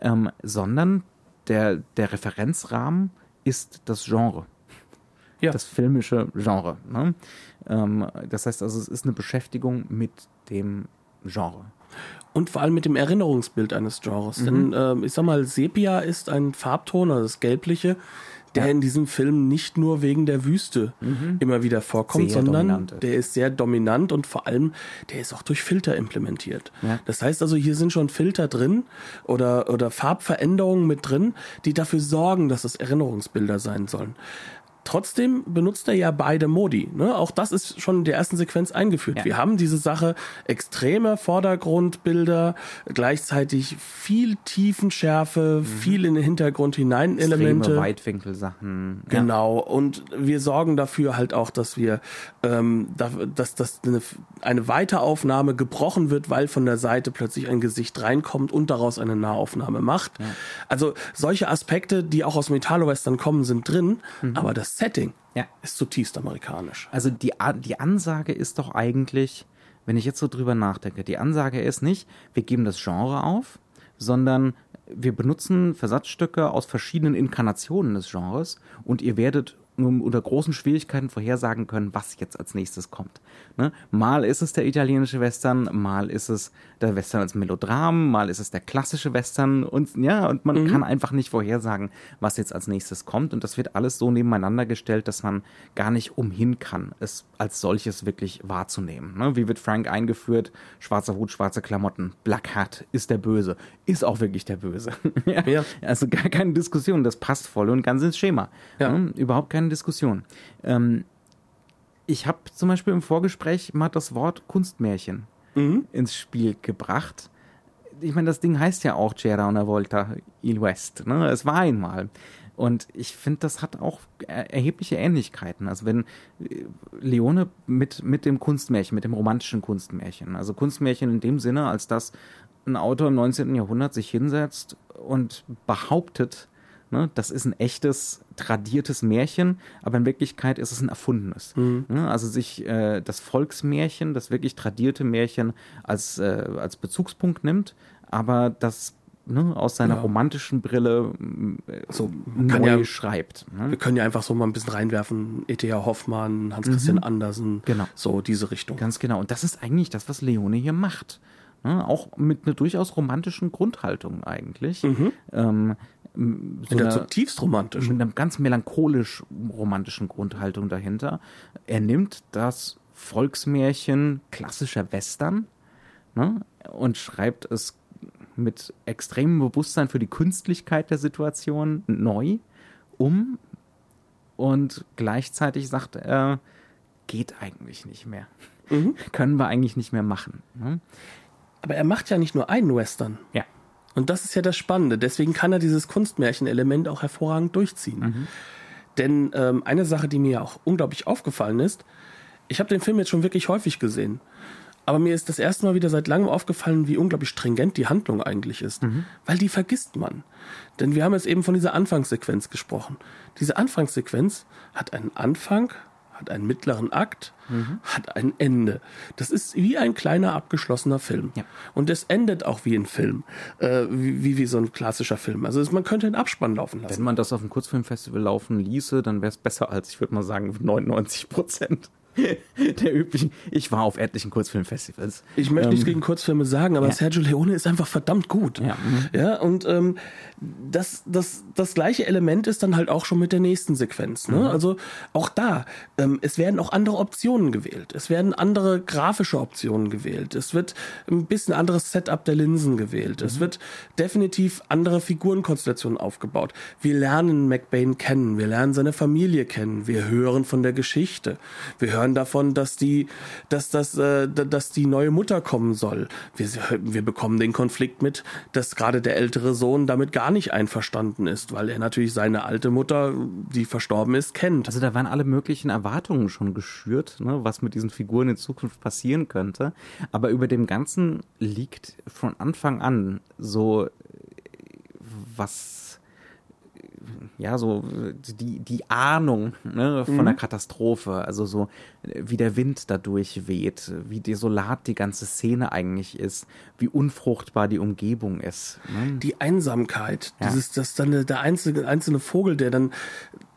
Ähm, sondern der, der Referenzrahmen ist das Genre. Ja. das filmische Genre. Ne? Ähm, das heißt also, es ist eine Beschäftigung mit dem Genre. Und vor allem mit dem Erinnerungsbild eines Genres. Mhm. Denn ähm, ich sag mal, Sepia ist ein Farbton, also das Gelbliche, der Ja. in diesem Film nicht nur wegen der Wüste immer wieder vorkommt, Mhm. Sehr sondern dominant der ist sehr dominant und vor allem, der ist auch durch Filter implementiert. Ja. Das heißt also, hier sind schon Filter drin oder, oder Farbveränderungen mit drin, die dafür sorgen, dass es Erinnerungsbilder sein sollen. Trotzdem benutzt er ja beide Modi. Ne? Auch das ist schon in der ersten Sequenz eingeführt. Ja. Wir haben diese Sache extreme Vordergrundbilder, gleichzeitig viel Tiefenschärfe, viel in den Hintergrund hinein Elemente. Extreme Weitwinkelsachen. Ja. Genau, und wir sorgen dafür halt auch, dass wir, ähm, da, dass, dass eine, eine Weiteraufnahme gebrochen wird, weil von der Seite plötzlich ein Gesicht reinkommt und daraus eine Nahaufnahme macht. Also solche Aspekte, die auch aus dem Italo-Western kommen, sind drin, aber das Setting Ja. ist zutiefst amerikanisch. Also die, die Ansage ist doch eigentlich, wenn ich jetzt so drüber nachdenke, die Ansage ist nicht, wir geben das Genre auf, sondern wir benutzen Versatzstücke aus verschiedenen Inkarnationen des Genres und ihr werdet unter großen Schwierigkeiten vorhersagen können, was jetzt als nächstes kommt. Ne? Mal ist es der italienische Western, mal ist es der Western als Melodram, mal ist es der klassische Western und ja, und man kann einfach nicht vorhersagen, was jetzt als nächstes kommt und das wird alles so nebeneinander gestellt, dass man gar nicht umhin kann, es als solches wirklich wahrzunehmen. Ne? Wie wird Frank eingeführt? Schwarzer Hut, schwarze Klamotten, Black Hat ist der Böse, ist auch wirklich der Böse. ja. Ja. Also gar keine Diskussion, das passt voll und ganz ins Schema. Ja. Ne? Überhaupt keine Diskussion. Ähm, ich habe zum Beispiel im Vorgespräch mal das Wort Kunstmärchen ins Spiel gebracht. Ich meine, das Ding heißt ja auch C'era una volta il West. Ne? Es war einmal. Und ich finde, das hat auch er- erhebliche Ähnlichkeiten. Also wenn äh, Leone mit, mit dem Kunstmärchen, mit dem romantischen Kunstmärchen, also Kunstmärchen in dem Sinne, als dass ein Autor im 19. Jahrhundert sich hinsetzt und behauptet, ne, das ist ein echtes, tradiertes Märchen, aber in Wirklichkeit ist es ein erfundenes. Ne, also sich äh, das Volksmärchen, das wirklich tradierte Märchen als, äh, als Bezugspunkt nimmt, aber das ne, aus seiner Ja. romantischen Brille äh, so neu ja- schreibt. Ne? Wir können ja einfach so mal ein bisschen reinwerfen, E.T.A. Hoffmann, Hans-Christian Andersen, Genau. so diese Richtung. Ganz genau. Und das ist eigentlich das, was Leone hier macht. Ne? Auch mit einer durchaus romantischen Grundhaltung eigentlich. Ähm, so einer- zutiefst romantischen. mit einer ganz melancholisch romantischen Grundhaltung dahinter. Er nimmt das Volksmärchen klassischer Western ne, und schreibt es mit extremem Bewusstsein für die Künstlichkeit der Situation neu um und gleichzeitig sagt er, geht eigentlich nicht mehr. Können wir eigentlich nicht mehr machen. Ne? Aber er macht ja nicht nur einen Western. Ja. Und das ist ja das Spannende. Deswegen kann er dieses Kunstmärchen-Element auch hervorragend durchziehen. Denn ähm, eine Sache, die mir auch unglaublich aufgefallen ist, ich habe den Film jetzt schon wirklich häufig gesehen. Aber mir ist das erste Mal wieder seit langem aufgefallen, wie unglaublich stringent die Handlung eigentlich ist. Weil die vergisst man. Denn wir haben jetzt eben von dieser Anfangssequenz gesprochen. Diese Anfangssequenz hat einen Anfang, hat einen mittleren Akt, hat ein Ende. Das ist wie ein kleiner abgeschlossener Film. Ja. Und es endet auch wie ein Film, äh, wie, wie, wie so ein klassischer Film. Also man könnte einen Abspann laufen lassen. Wenn man das auf dem Kurzfilmfestival laufen ließe, dann wäre es besser als, ich würde mal sagen, 99 Prozent der üblichen. Ich war auf etlichen Kurzfilmfestivals. Ich möchte nichts Ähm, gegen Kurzfilme sagen, aber ja. Sergio Leone ist einfach verdammt gut. Ja. ja und ähm, das, das, das gleiche Element ist dann halt auch schon mit der nächsten Sequenz. Mhm. Ne? Also auch da, ähm, es werden auch andere Optionen gewählt. Es werden andere grafische Optionen gewählt. Es wird ein bisschen anderes Setup der Linsen gewählt. Mhm. Es wird definitiv andere Figurenkonstellationen aufgebaut. Wir lernen McBain kennen, wir lernen seine Familie kennen, wir hören von der Geschichte, wir hören davon, dass die, dass das, äh, dass die neue Mutter kommen soll. Wir, wir bekommen den Konflikt mit, dass gerade der ältere Sohn damit gar nicht einverstanden ist, weil er natürlich seine alte Mutter, die verstorben ist, kennt. Also da waren alle möglichen Erwartungen schon geschürt, ne, was mit diesen Figuren in Zukunft passieren könnte. Aber über dem Ganzen liegt von Anfang an so was ja, so die, die Ahnung ne, von der Katastrophe, also so wie der Wind dadurch weht, wie desolat die ganze Szene eigentlich ist, wie unfruchtbar die Umgebung ist. Ne? die Einsamkeit, Ja. dieses, das dann der einzelne, einzelne Vogel, der dann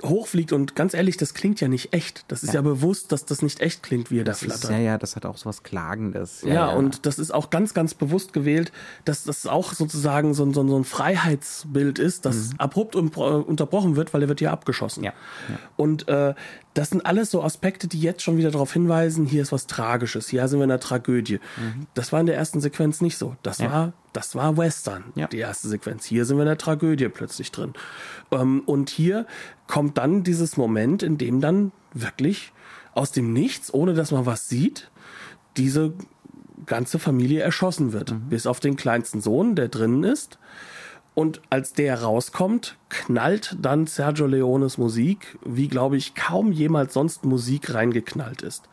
hochfliegt und ganz ehrlich, das klingt ja nicht echt. Das ist ja, ja bewusst, dass das nicht echt klingt, wie er das da flattert. Ist, ja, ja, das hat auch so was Klagendes. Ja, ja, und das ist auch ganz, ganz bewusst gewählt, dass das auch sozusagen so, so, so ein Freiheitsbild ist, das mhm. abrupt unterbrochen wird, weil er wird ja abgeschossen. Ja. ja. Und äh, das sind alles so Aspekte, die jetzt schon wieder darauf hinweisen, hier ist was Tragisches, hier sind wir in einer Tragödie. Mhm. Das war in der ersten Sequenz nicht so. Das ja. war, das war Western, ja. die erste Sequenz. Hier sind wir in der Tragödie plötzlich drin. Ähm, und hier kommt dann dieses Moment, in dem dann wirklich aus dem Nichts, ohne dass man was sieht, diese ganze Familie erschossen wird. Mhm. Bis auf den kleinsten Sohn, der drinnen ist. Und als der rauskommt, knallt dann Sergio Leones Musik, wie glaube ich kaum jemals sonst Musik reingeknallt ist.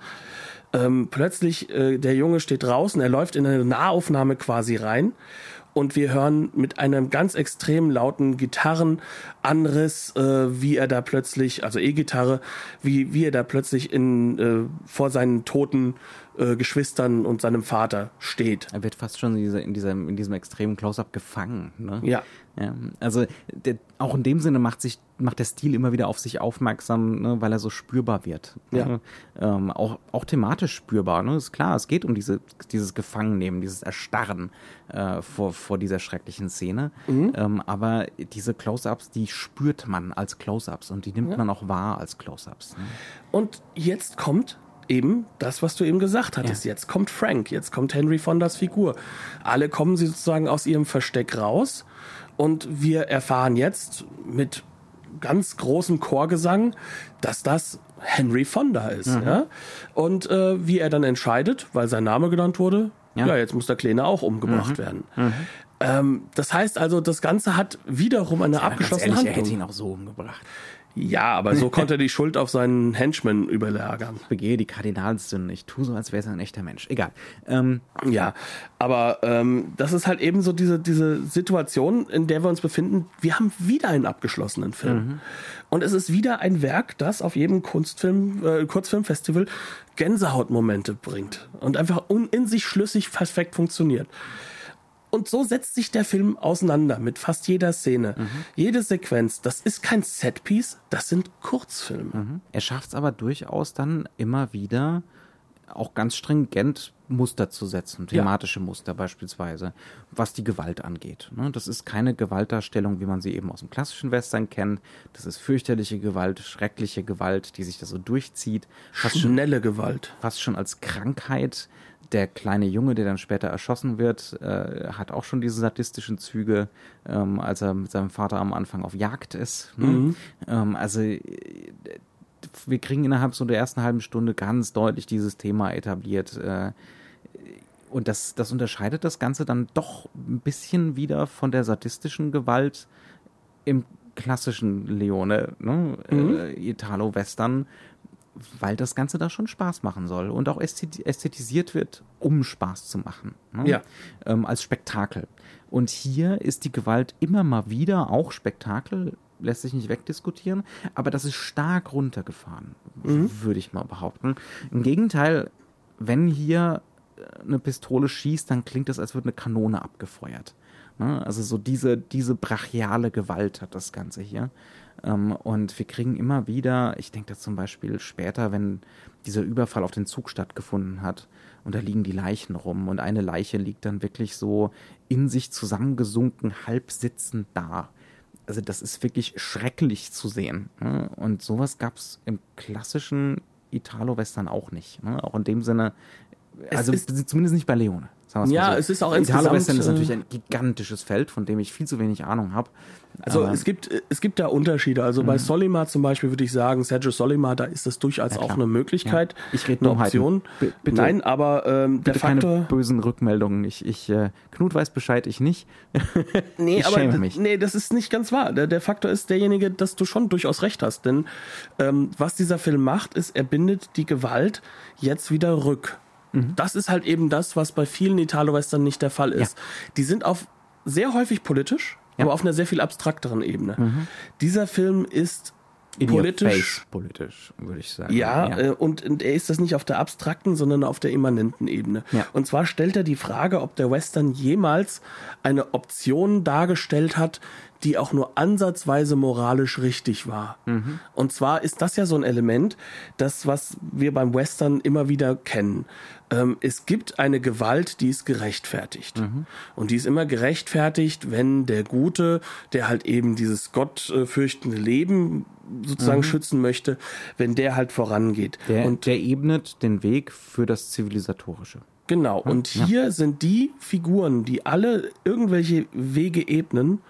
Ähm, plötzlich, äh, der Junge steht draußen, er läuft in eine Nahaufnahme quasi rein und wir hören mit einem ganz extrem lauten Gitarrenanriss, äh, wie er da plötzlich, also E-Gitarre, wie, wie er da plötzlich in, äh, vor seinen toten äh, Geschwistern und seinem Vater steht. Er wird fast schon in, dieser, in, diesem, in diesem extremen Close-up gefangen. Ne? Ja. Ja. Also der, auch in dem Sinne macht sich macht der Stil immer wieder auf sich aufmerksam, ne, weil er so spürbar wird. Ja. Ne? Ähm, auch, auch thematisch spürbar. Ne? Ist klar, es geht um diese, dieses Gefangennehmen, dieses Erstarren äh, vor, vor dieser schrecklichen Szene. Mhm. Ähm, aber diese Close-ups, die spürt man als Close-ups und die nimmt ja. man auch wahr als Close-ups. Ne? Und jetzt kommt eben das, was du eben gesagt hattest. Ja. Jetzt kommt Frank, jetzt kommt Henry Fondas Figur. Alle kommen sie sozusagen aus ihrem Versteck raus und wir erfahren jetzt mit ganz großem Chorgesang, dass das Henry Fonda ist. Mhm. Ja? Und äh, wie er dann entscheidet, weil sein Name genannt wurde, ja, ja jetzt muss der Kleine auch umgebracht mhm. werden. Mhm. Ähm, das heißt also, das Ganze hat wiederum eine abgeschlossene ehrlich, Handlung. Er hätte ihn auch so umgebracht. Ja, aber so konnte er die Schuld auf seinen Henchman überlagern. Ich begehe die Kardinalssünden. Ich tue so, als wäre es ein echter Mensch. Egal. Ähm, ja, aber ähm, das ist halt eben so diese, diese Situation, in der wir uns befinden. Wir haben wieder einen abgeschlossenen Film. Mhm. Und es ist wieder ein Werk, das auf jedem Kunstfilm, äh, Kurzfilmfestival Gänsehautmomente bringt und einfach in sich schlüssig perfekt funktioniert. Und so setzt sich der Film auseinander mit fast jeder Szene. Mhm. Jede Sequenz, das ist kein Setpiece, das sind Kurzfilme. Mhm. Er schafft es aber durchaus dann immer wieder, auch ganz stringent Muster zu setzen, thematische ja. Muster beispielsweise, was die Gewalt angeht. Ne? Das ist keine Gewaltdarstellung, wie man sie eben aus dem klassischen Western kennt. Das ist fürchterliche Gewalt, schreckliche Gewalt, die sich da so durchzieht. Fast Schnelle schon, Gewalt. Fast schon als Krankheit der kleine Junge, der dann später erschossen wird, äh, hat auch schon diese sadistischen Züge, ähm, als er mit seinem Vater am Anfang auf Jagd ist. Ne? Mhm. Ähm, also äh, wir kriegen innerhalb so der ersten halben Stunde ganz deutlich dieses Thema etabliert. Äh, und das, das unterscheidet das Ganze dann doch ein bisschen wieder von der sadistischen Gewalt im klassischen Leone, ne? Mhm. Äh, Italo-Western, weil das Ganze da schon Spaß machen soll und auch ästhetisiert wird, um Spaß zu machen. Ne? Ja. Ähm, als Spektakel. Und hier ist die Gewalt immer mal wieder auch Spektakel, lässt sich nicht wegdiskutieren, aber das ist stark runtergefahren, mhm. würde ich mal behaupten. Im Gegenteil, wenn hier äh, eine Pistole schießt, dann klingt es, als würde eine Kanone abgefeuert. Ne? Also so diese, diese brachiale Gewalt hat das Ganze hier. Ähm, und wir kriegen immer wieder, ich denke da zum Beispiel später, wenn dieser Überfall auf den Zug stattgefunden hat und da liegen die Leichen rum und eine Leiche liegt dann wirklich so in sich zusammengesunken, halb sitzend da. Also das ist wirklich schrecklich zu sehen. Ne? Und sowas gab es im klassischen Italo-Western auch nicht. Ne? Auch in dem Sinne, also zumindest nicht bei Leone. Ja, so. es ist auch insgesamt... Italo-Western ist natürlich ein gigantisches Feld, von dem ich viel zu wenig Ahnung habe. Also es gibt, es gibt da Unterschiede. Also bei mhm. Solima zum Beispiel würde ich sagen, Sergio Solima, da ist das durchaus ja, auch eine Möglichkeit, ja. ich rede eine Option. Bitte, Nein, aber ähm, der Faktor... keine bösen Rückmeldungen. Ich, ich, äh, Knut weiß Bescheid, ich nicht. nee, ich aber mich. nee, das ist nicht ganz wahr. Der, der Faktor ist derjenige, dass du schon durchaus recht hast. Denn ähm, was dieser Film macht, ist, er bindet die Gewalt jetzt wieder rück. Mhm. Das ist halt eben das, was bei vielen Italo-Western nicht der Fall ist. Ja. Die sind auf sehr häufig politisch, ja. aber auf einer sehr viel abstrakteren Ebene. Mhm. Dieser Film ist In politisch. politisch, würde ich sagen. Ja, ja. Äh, und, und, er ist das nicht auf der abstrakten, sondern auf der immanenten Ebene. Ja. Und zwar stellt er die Frage, ob der Western jemals eine Option dargestellt hat, die auch nur ansatzweise moralisch richtig war. Mhm. Und zwar ist das ja so ein Element, das, was wir beim Western immer wieder kennen. Ähm, es gibt eine Gewalt, die ist gerechtfertigt. Mhm. Und die ist immer gerechtfertigt, wenn der Gute, der halt eben dieses gottfürchtende Leben sozusagen schützen möchte, wenn der halt vorangeht. Mhm. Der, und der ebnet den Weg für das Zivilisatorische. Genau, und hier sind die Figuren, die alle irgendwelche Wege ebnen,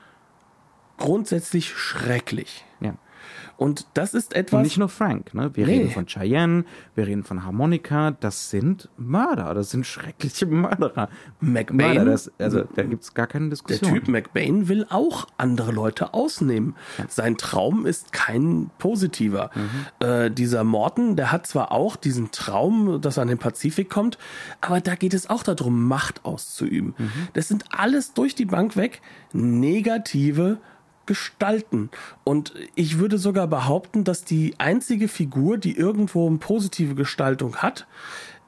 grundsätzlich schrecklich. Ja. Und das ist Und etwas. nicht nur Frank, ne? Wir Nee. reden von Cheyenne, wir reden von Harmonica, das sind Mörder, das sind schreckliche Mörderer. McBain, Mörder, das, also da gibt's gar keine der Diskussion. Typ McBain will auch andere Leute ausnehmen. Sein Traum ist kein positiver. Äh, dieser Morton, der hat zwar auch diesen Traum, dass er an den Pazifik kommt, aber da geht es auch darum, Macht auszuüben. Das sind alles durch die Bank weg negative gestalten. Und ich würde sogar behaupten, dass die einzige Figur, die irgendwo eine positive Gestaltung hat,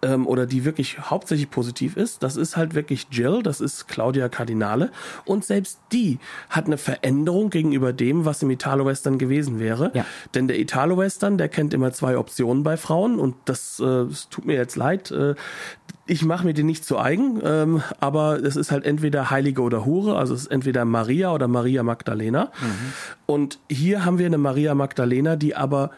ähm, oder die wirklich hauptsächlich positiv ist, das ist halt wirklich Jill, das ist Claudia Cardinale. Und selbst die hat eine Veränderung gegenüber dem, was im Italo-Western gewesen wäre. Ja. Denn der Italo-Western, der kennt immer zwei Optionen bei Frauen und das, äh, es tut mir jetzt leid. Äh, ich mache mir die nicht zu eigen, ähm, aber es ist halt entweder Heilige oder Hure, also es ist entweder Maria oder Maria Magdalena. Und hier haben wir eine Maria Magdalena, die aber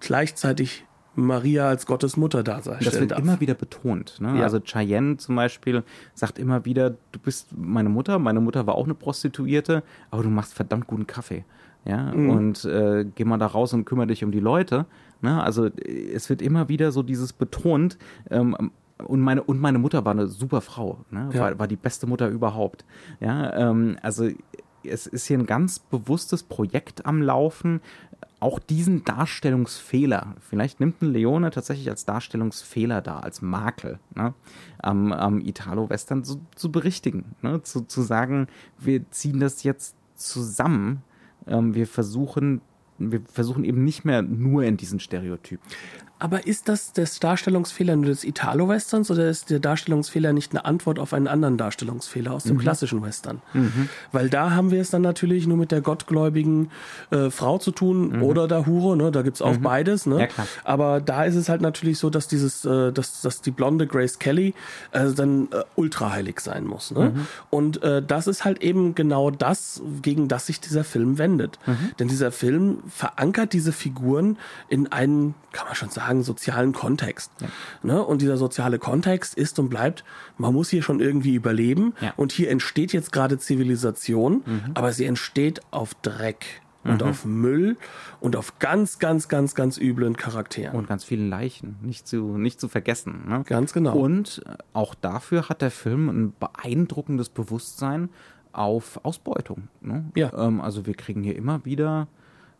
gleichzeitig Maria als Gottes Mutter darstellen Das wird darf. immer wieder betont. Ne? Ja. Also Cheyenne zum Beispiel sagt immer wieder, du bist meine Mutter, meine Mutter war auch eine Prostituierte, aber du machst verdammt guten Kaffee. Ja, Mhm. und äh, geh mal da raus und kümmere dich um die Leute. Ne? Also äh, es wird immer wieder so dieses betont. Ähm, und meine, und meine Mutter war eine super Frau, ne? Ja. war, war die beste Mutter überhaupt. Ja, ähm, also es ist hier ein ganz bewusstes Projekt am Laufen, auch diesen Darstellungsfehler, vielleicht nimmt ein Leone tatsächlich als Darstellungsfehler da, als Makel ne, am, am Italo-Western zu, zu berichtigen, ne, zu, zu sagen, wir ziehen das jetzt zusammen, ähm, wir versuchen, wir versuchen eben nicht mehr nur in diesen Stereotypen. Aber ist das der Darstellungsfehler nur des Italo-Westerns oder ist der Darstellungsfehler nicht eine Antwort auf einen anderen Darstellungsfehler aus Mhm. dem klassischen Western? Weil da haben wir es dann natürlich nur mit der gottgläubigen äh, Frau zu tun oder der Hure, ne? da gibt's auch beides. Ne? Mhm. Ja. Aber da ist es halt natürlich so, dass dieses, äh, dass, dass die blonde Grace Kelly äh, dann äh, ultraheilig sein muss. Ne? Mhm. Und äh, das ist halt eben genau das, gegen das sich dieser Film wendet. Mhm. Denn dieser Film verankert diese Figuren in einen, kann man schon sagen, sozialen Kontext. Ne? Und dieser soziale Kontext ist und bleibt, man muss hier schon irgendwie überleben. Ja. Und hier entsteht jetzt gerade Zivilisation, aber sie entsteht auf Dreck. Und auf Müll und auf ganz, ganz, ganz, ganz üblen Charakteren. Und ganz vielen Leichen, nicht zu, nicht zu vergessen. Ne? Ganz genau. Und äh, auch dafür hat der Film ein beeindruckendes Bewusstsein auf Ausbeutung. Ne? Ja. Ähm, also wir kriegen hier immer wieder,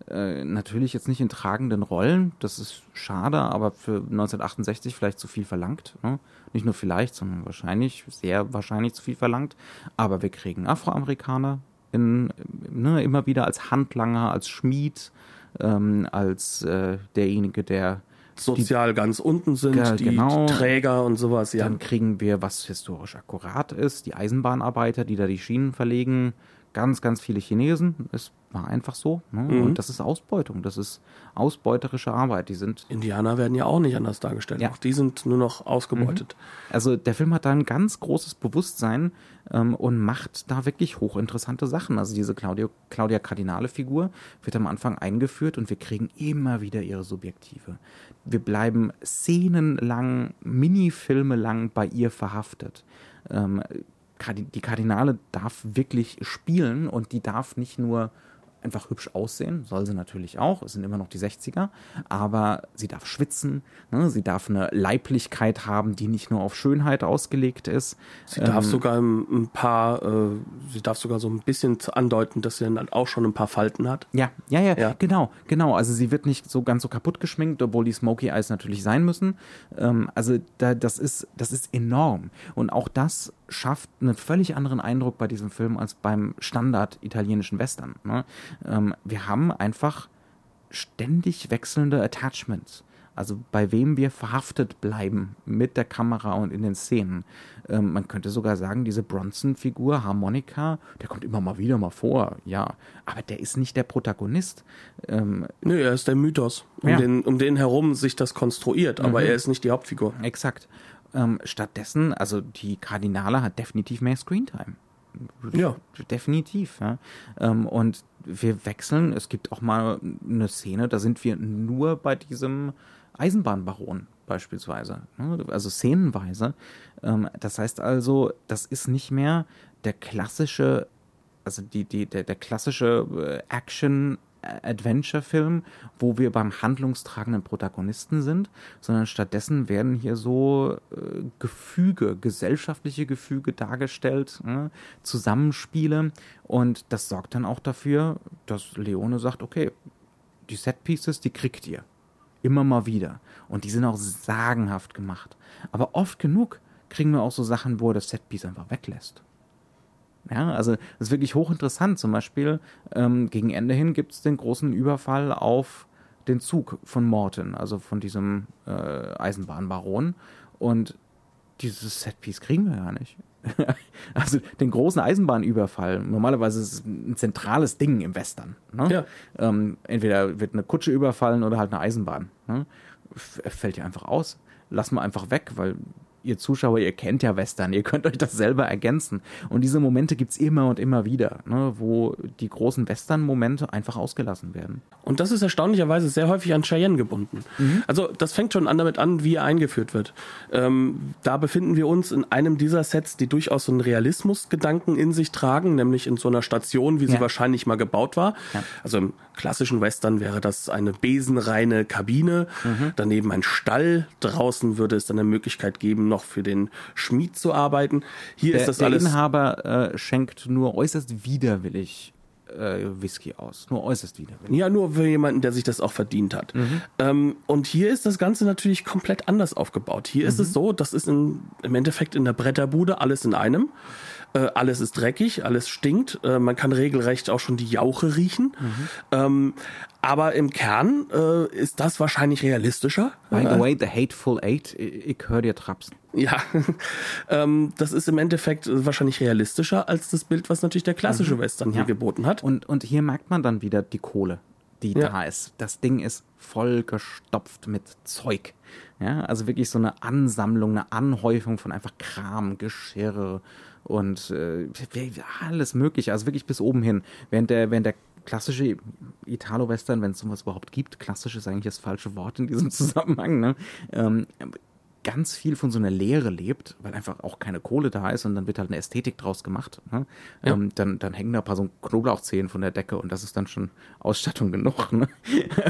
äh, natürlich jetzt nicht in tragenden Rollen, das ist schade, aber für 1968 vielleicht zu viel verlangt. Ne? Nicht nur vielleicht, sondern wahrscheinlich, sehr wahrscheinlich zu viel verlangt. Aber wir kriegen Afroamerikaner in, ne, immer wieder als Handlanger, als Schmied, ähm, als äh, derjenige, der Sozial ganz unten sind, Ja, die genau. Träger und sowas, ja. Dann kriegen wir, was historisch akkurat ist, die Eisenbahnarbeiter, die da die Schienen verlegen. Ganz, ganz viele Chinesen. Es war einfach so. Ne? Mhm. Und das ist Ausbeutung. Das ist ausbeuterische Arbeit. Die sind. Indianer werden ja auch nicht anders dargestellt. Ja. Auch die sind nur noch ausgebeutet. Also der Film hat da ein ganz großes Bewusstsein ähm, und macht da wirklich hochinteressante Sachen. Also diese Claudio, Claudia Cardinale-Figur wird am Anfang eingeführt und wir kriegen immer wieder ihre Subjektive. Wir bleiben szenenlang, Minifilme lang bei ihr verhaftet. Ähm, die Kardinale darf wirklich spielen und die darf nicht nur einfach hübsch aussehen, soll sie natürlich auch, es sind immer noch die 60er, aber sie darf schwitzen, ne? sie darf eine Leiblichkeit haben, die nicht nur auf Schönheit ausgelegt ist. Sie darf sogar ein, paar, äh, sie darf sogar so ein bisschen andeuten, dass sie dann auch schon ein paar Falten hat. Ja, ja, ja, Ja. genau, genau. Also sie wird nicht so ganz so kaputt geschminkt, obwohl die Smoky Eyes natürlich sein müssen. Ähm, also da, das ist, das ist enorm. Und auch das schafft einen völlig anderen Eindruck bei diesem Film als beim Standard italienischen Western. Ne? Ähm, wir haben einfach ständig wechselnde Attachments. Also bei wem wir verhaftet bleiben mit der Kamera und in den Szenen. Ähm, man könnte sogar sagen, diese Bronson-Figur, Harmonika, der kommt immer mal wieder mal vor, ja. Aber der ist nicht der Protagonist. Ähm, Nö, er ist der Mythos, um, ja. den, um den herum sich das konstruiert, aber mhm. er ist nicht die Hauptfigur. Exakt. Ähm, stattdessen, also die Kardinale hat definitiv mehr Screentime. Ja. Definitiv. Ja. Ähm, und wir wechseln. Es gibt auch mal eine Szene, da sind wir nur bei diesem Eisenbahnbaron beispielsweise. Ne? Also szenenweise. Ähm, das heißt also, das ist nicht mehr der klassische, also die, die, der, der klassische äh, Action Adventure-Film, wo wir beim handlungstragenden Protagonisten sind, sondern stattdessen werden hier so äh, Gefüge, gesellschaftliche Gefüge dargestellt, äh, Zusammenspiele und das sorgt dann auch dafür, dass Leone sagt, okay, die Set-Pieces, die kriegt ihr. Immer mal wieder. Und die sind auch sagenhaft gemacht. Aber oft genug kriegen wir auch so Sachen, wo er das Setpiece einfach weglässt. Ja, also das ist wirklich hochinteressant. Zum Beispiel ähm, gegen Ende hin gibt es den großen Überfall auf den Zug von Morton, also von diesem äh, Eisenbahnbaron. Und dieses Setpiece kriegen wir ja nicht. also den großen Eisenbahnüberfall, normalerweise ist es ein zentrales Ding im Western. Ne? Ja. Ähm, entweder wird eine Kutsche überfallen oder halt eine Eisenbahn. Ne? Fällt ja einfach aus. Lass mal einfach weg, weil ihr Zuschauer, ihr kennt ja Western, ihr könnt euch das selber ergänzen. Und diese Momente gibt es immer und immer wieder, ne, wo die großen Western-Momente einfach ausgelassen werden. Und das ist erstaunlicherweise sehr häufig an Cheyenne gebunden. Mhm. Also das fängt schon an damit an, wie er eingeführt wird. Ähm, da befinden wir uns in einem dieser Sets, die durchaus so einen Realismusgedanken in sich tragen, nämlich in so einer Station, wie sie ja. wahrscheinlich mal gebaut war. Ja. Also klassischen Western wäre das eine besenreine Kabine, mhm. daneben ein Stall, draußen würde es dann eine Möglichkeit geben, noch für den Schmied zu arbeiten. Hier der, ist das der alles. Der Inhaber äh, schenkt nur äußerst widerwillig äh, Whisky aus. Nur äußerst widerwillig. Ja, nur für jemanden, der sich das auch verdient hat. Mhm. Ähm, und hier ist das Ganze natürlich komplett anders aufgebaut. Hier mhm. ist es so, das ist in, im Endeffekt in der Bretterbude alles in einem. Äh, alles ist dreckig, alles stinkt. Äh, man kann regelrecht auch schon die Jauche riechen. Mhm. Ähm, aber im Kern äh, ist das wahrscheinlich realistischer. By the way, The Hateful Eight, ich höre dir trapsen. Ja, ähm, das ist im Endeffekt wahrscheinlich realistischer als das Bild, was natürlich der klassische mhm. Western ja. hier geboten hat. Und, und hier merkt man dann wieder die Kohle, die ja. da ist. Das Ding ist voll gestopft mit Zeug. Ja, also wirklich so eine Ansammlung, eine Anhäufung von einfach Kram, Geschirr, und äh, alles mögliche, also wirklich bis oben hin. Während der, während der klassische Italo-Western, wenn es sowas überhaupt gibt, klassisch ist eigentlich das falsche Wort in diesem Zusammenhang, ne? ähm, ganz viel von so einer Leere lebt, weil einfach auch keine Kohle da ist und dann wird halt eine Ästhetik draus gemacht. Ne? Ja. Ähm, dann, dann hängen da ein paar so Knoblauchzehen von der Decke und das ist dann schon Ausstattung genug. Ne?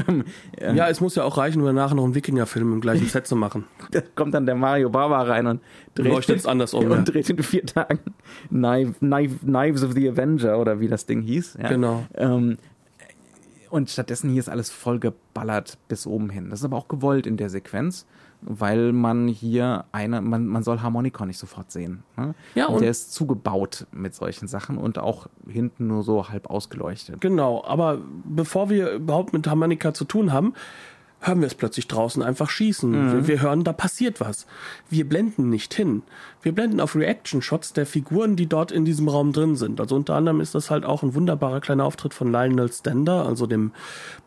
Ähm, ähm, ja, es muss ja auch reichen, um nachher noch einen Wikingerfilm im gleichen Set zu machen. da kommt dann der Mario Baba rein und dreht, jetzt anders um, und ja. dreht in vier Tagen Knife, Knife, Knives of the Avenger oder wie das Ding hieß. Ja? Genau. Ähm, und stattdessen hier ist alles voll geballert bis oben hin. Das ist aber auch gewollt in der Sequenz weil man hier eine, man, man soll Harmonikon nicht sofort sehen. Ne? Ja, und, und der ist zugebaut mit solchen Sachen und auch hinten nur so halb ausgeleuchtet. Genau, aber bevor wir überhaupt mit Harmonika zu tun haben, hören wir es plötzlich draußen einfach schießen. Mhm. Wir, wir, hören, da passiert was. Wir blenden nicht hin. Wir blenden auf Reaction-Shots der Figuren, die dort in diesem Raum drin sind. Also unter anderem ist das halt auch ein wunderbarer kleiner Auftritt von Lionel Stander, also dem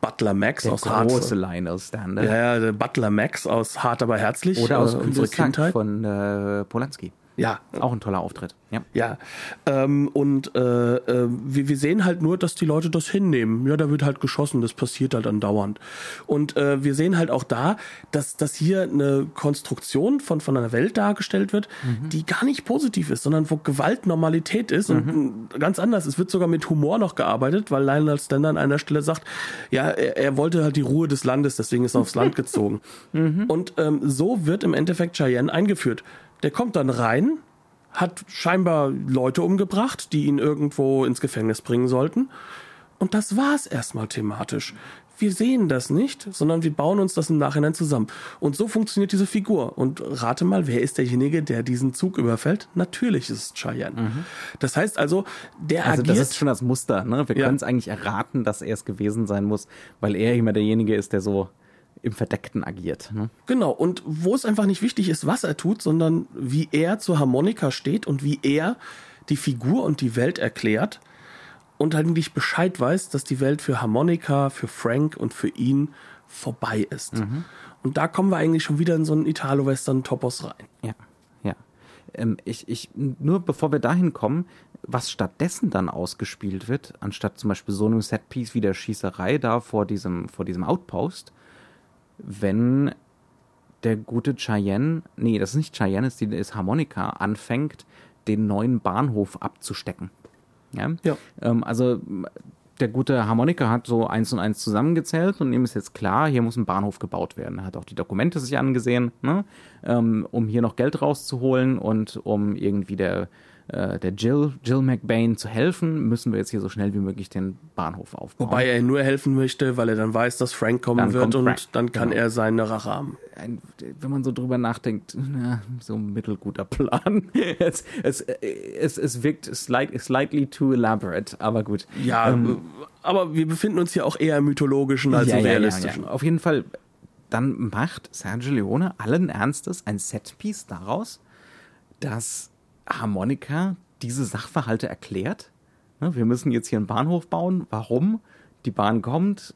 Butler Max der aus große Hart. Lionel Stander. Ja, ja, der Butler Max aus Hart aber herzlich. Oder aus äh, unsere Kindheit. von äh, Polanski. Ja. Auch ein toller Auftritt. Ja. Ja. Ähm, und äh, äh, wir, wir sehen halt nur, dass die Leute das hinnehmen. Ja, da wird halt geschossen, das passiert halt andauernd. Und äh, wir sehen halt auch da, dass, dass hier eine Konstruktion von, von einer Welt dargestellt wird, mhm. die gar nicht positiv ist, sondern wo Gewalt Normalität ist mhm. und ganz anders. Es wird sogar mit Humor noch gearbeitet, weil Lionel Stander an einer Stelle sagt, ja, er, er wollte halt die Ruhe des Landes, deswegen ist er aufs Land gezogen. Mhm. Und ähm, so wird im Endeffekt Cheyenne eingeführt. Der kommt dann rein, hat scheinbar Leute umgebracht, die ihn irgendwo ins Gefängnis bringen sollten. Und das war's erstmal thematisch. Wir sehen das nicht, sondern wir bauen uns das im Nachhinein zusammen. Und so funktioniert diese Figur. Und rate mal, wer ist derjenige, der diesen Zug überfällt? Natürlich ist es Cheyenne. Mhm. Das heißt also, der also agiert. Das ist schon das Muster, ne? Wir ja. können es eigentlich erraten, dass er es gewesen sein muss, weil er immer derjenige ist, der so im Verdeckten agiert. Ne? Genau, und wo es einfach nicht wichtig ist, was er tut, sondern wie er zur Harmonika steht und wie er die Figur und die Welt erklärt und halt eigentlich Bescheid weiß, dass die Welt für Harmonika, für Frank und für ihn vorbei ist. Mhm. Und da kommen wir eigentlich schon wieder in so einen Italo-Western-Topos rein. Ja, ja. Ähm, ich, ich, nur bevor wir dahin kommen, was stattdessen dann ausgespielt wird, anstatt zum Beispiel so einem Setpiece wie der Schießerei da vor diesem, vor diesem Outpost, wenn der gute Cheyenne, nee, das ist nicht Cheyenne, ist, die, ist Harmonika, anfängt, den neuen Bahnhof abzustecken. Ja. ja. Ähm, also der gute Harmonika hat so eins und eins zusammengezählt und ihm ist jetzt klar, hier muss ein Bahnhof gebaut werden. Er hat auch die Dokumente sich angesehen, ne, ähm, um hier noch Geld rauszuholen und um irgendwie der äh, der Jill, Jill McBain zu helfen, müssen wir jetzt hier so schnell wie möglich den Bahnhof aufbauen. Wobei er nur helfen möchte, weil er dann weiß, dass Frank kommen dann wird und Frank. dann kann genau. er seine Rache haben. Ein, wenn man so drüber nachdenkt, na, so ein mittelguter Plan. es, es, es, es wirkt slight, slightly too elaborate, aber gut. Ja, ähm, aber wir befinden uns hier auch eher im mythologischen als ja, im realistischen. Ja, ja, Auf jeden Fall, dann macht Sergio Leone allen Ernstes ein Setpiece daraus, dass Harmonika diese Sachverhalte erklärt. Ne, wir müssen jetzt hier einen Bahnhof bauen. Warum? Die Bahn kommt.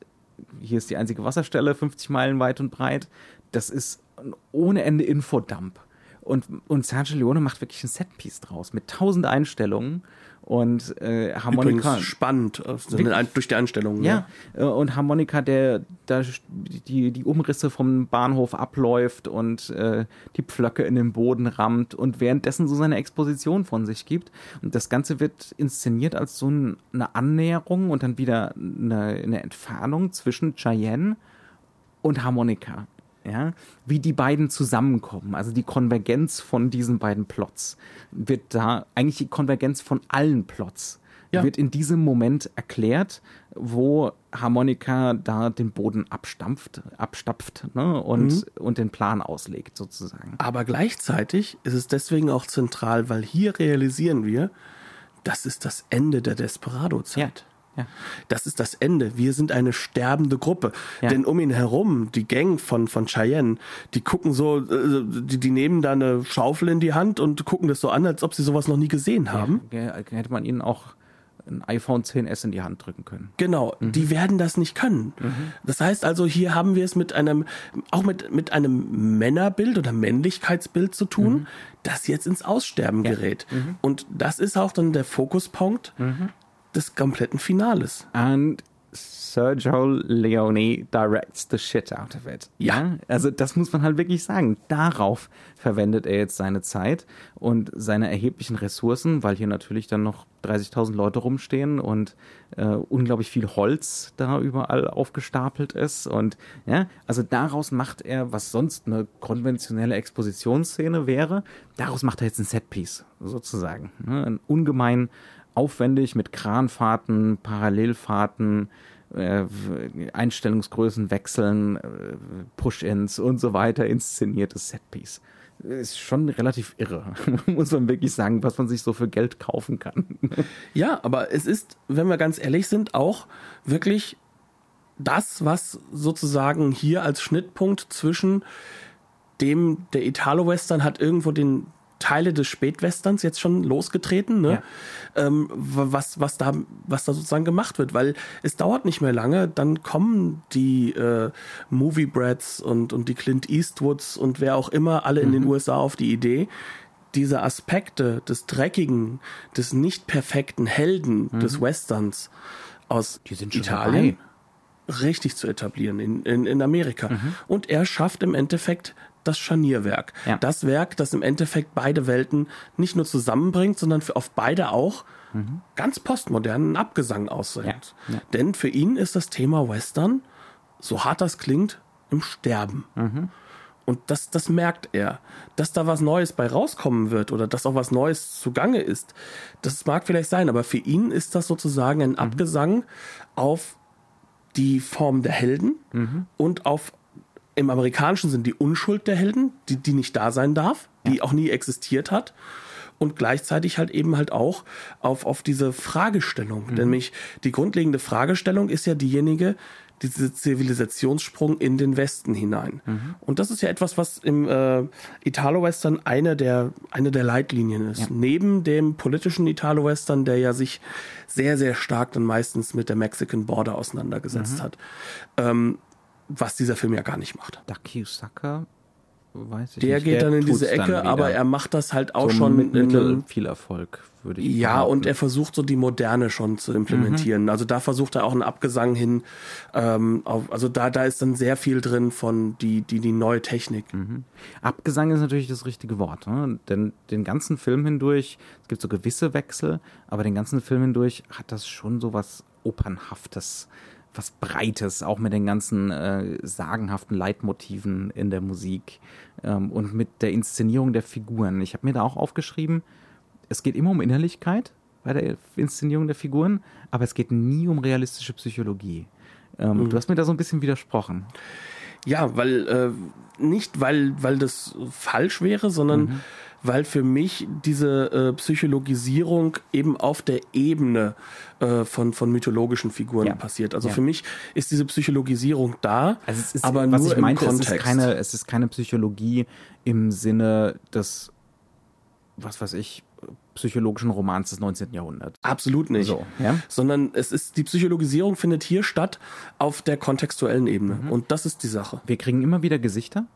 Hier ist die einzige Wasserstelle, 50 Meilen weit und breit. Das ist ohne Ende Infodump. Und, und Sergio Leone macht wirklich ein Setpiece draus mit tausend Einstellungen und äh, Harmonika. Übrigens spannend also durch die Einstellungen. Ja, ja, äh, und Harmonika, der da die, die Umrisse vom Bahnhof abläuft und äh, die Pflöcke in den Boden rammt und währenddessen so seine Exposition von sich gibt. Und das Ganze wird inszeniert als so eine Annäherung und dann wieder eine, eine Entfernung zwischen Cheyenne und Harmonika ja, wie die beiden zusammenkommen, also die Konvergenz von diesen beiden Plots, wird da eigentlich die Konvergenz von allen Plots ja. wird in diesem Moment erklärt, wo Harmonika da den Boden abstampft, abstapft ne, und, mhm. und den Plan auslegt sozusagen. Aber gleichzeitig ist es deswegen auch zentral, weil hier realisieren wir, das ist das Ende der Desperado-Zeit. Ja. Ja. Das ist das Ende. Wir sind eine sterbende Gruppe. Ja. Denn um ihn herum, die Gang von, von Cheyenne, die gucken so, äh, die, die nehmen da eine Schaufel in die Hand und gucken das so an, als ob sie sowas noch nie gesehen haben. Ja, hätte man ihnen auch ein iPhone 10s in die Hand drücken können. Genau, mhm. die werden das nicht können. Mhm. Das heißt also, hier haben wir es mit einem, auch mit, mit einem Männerbild oder Männlichkeitsbild zu tun, mhm. das jetzt ins Aussterben ja. gerät. Mhm. Und das ist auch dann der Fokuspunkt mhm des kompletten Finales. And Sergio Leone directs the shit out of it. Ja. Also das muss man halt wirklich sagen. Darauf verwendet er jetzt seine Zeit und seine erheblichen Ressourcen, weil hier natürlich dann noch 30.000 Leute rumstehen und äh, unglaublich viel Holz da überall aufgestapelt ist. Und ja, also daraus macht er, was sonst eine konventionelle Expositionsszene wäre, daraus macht er jetzt ein Setpiece sozusagen. Ne? Ein ungemein aufwendig mit Kranfahrten, Parallelfahrten, äh, Einstellungsgrößen wechseln, äh, Push-ins und so weiter inszeniertes Setpiece. Ist schon relativ irre, muss man wirklich sagen, was man sich so für Geld kaufen kann. Ja, aber es ist, wenn wir ganz ehrlich sind, auch wirklich das, was sozusagen hier als Schnittpunkt zwischen dem, der Italo-Western hat irgendwo den, Teile des Spätwesterns jetzt schon losgetreten, ne? Ja. Ähm, was, was, da, was da sozusagen gemacht wird, weil es dauert nicht mehr lange, dann kommen die äh, Movie Brats und, und die Clint Eastwoods und wer auch immer alle mhm. in den mhm. USA auf die Idee, diese Aspekte des dreckigen, des nicht perfekten Helden mhm. des Westerns aus Italien dabei. richtig zu etablieren in, in, in Amerika. Mhm. Und er schafft im Endeffekt das Scharnierwerk. Ja. Das Werk, das im Endeffekt beide Welten nicht nur zusammenbringt, sondern für auf beide auch mhm. ganz postmodernen Abgesang aussendet. Ja. Ja. Denn für ihn ist das Thema Western, so hart das klingt, im Sterben. Mhm. Und das, das merkt er. Dass da was Neues bei rauskommen wird oder dass auch was Neues zugange ist, das mag vielleicht sein, aber für ihn ist das sozusagen ein mhm. Abgesang auf die Form der Helden mhm. und auf im amerikanischen sind die Unschuld der Helden, die, die nicht da sein darf, die ja. auch nie existiert hat. Und gleichzeitig halt eben halt auch auf, auf diese Fragestellung. Mhm. Nämlich die grundlegende Fragestellung ist ja diejenige, dieser Zivilisationssprung in den Westen hinein. Mhm. Und das ist ja etwas, was im äh, Italo-Western eine der, eine der Leitlinien ist. Ja. Neben dem politischen Italo-Western, der ja sich sehr, sehr stark dann meistens mit der Mexican Border auseinandergesetzt mhm. hat. Ähm, was dieser Film ja gar nicht macht. Ducky Sucker weiß ich der nicht. geht der dann in diese Ecke, aber er macht das halt auch so schon mit mittel viel Erfolg, würde ich Ja, behaupten. und er versucht so die Moderne schon zu implementieren. Mhm. Also da versucht er auch einen Abgesang hin. Ähm, auf, also da, da ist dann sehr viel drin von die, die, die neue Technik. Mhm. Abgesang ist natürlich das richtige Wort. Ne? Denn den ganzen Film hindurch, es gibt so gewisse Wechsel, aber den ganzen Film hindurch hat das schon so was Opernhaftes was Breites, auch mit den ganzen äh, sagenhaften Leitmotiven in der Musik ähm, und mit der Inszenierung der Figuren. Ich habe mir da auch aufgeschrieben, es geht immer um Innerlichkeit bei der Inszenierung der Figuren, aber es geht nie um realistische Psychologie. Ähm, mhm. Du hast mir da so ein bisschen widersprochen. Ja, weil äh, nicht, weil, weil das falsch wäre, sondern mhm weil für mich diese äh, Psychologisierung eben auf der Ebene äh, von, von mythologischen Figuren ja. passiert. Also ja. für mich ist diese Psychologisierung da, also ist, aber nur ich meinte, im Kontext. Es ist, keine, es ist keine Psychologie im Sinne des, was weiß ich, psychologischen Romans des 19. Jahrhunderts. Absolut nicht. So, ja? Sondern es ist, die Psychologisierung findet hier statt auf der kontextuellen Ebene. Mhm. Und das ist die Sache. Wir kriegen immer wieder Gesichter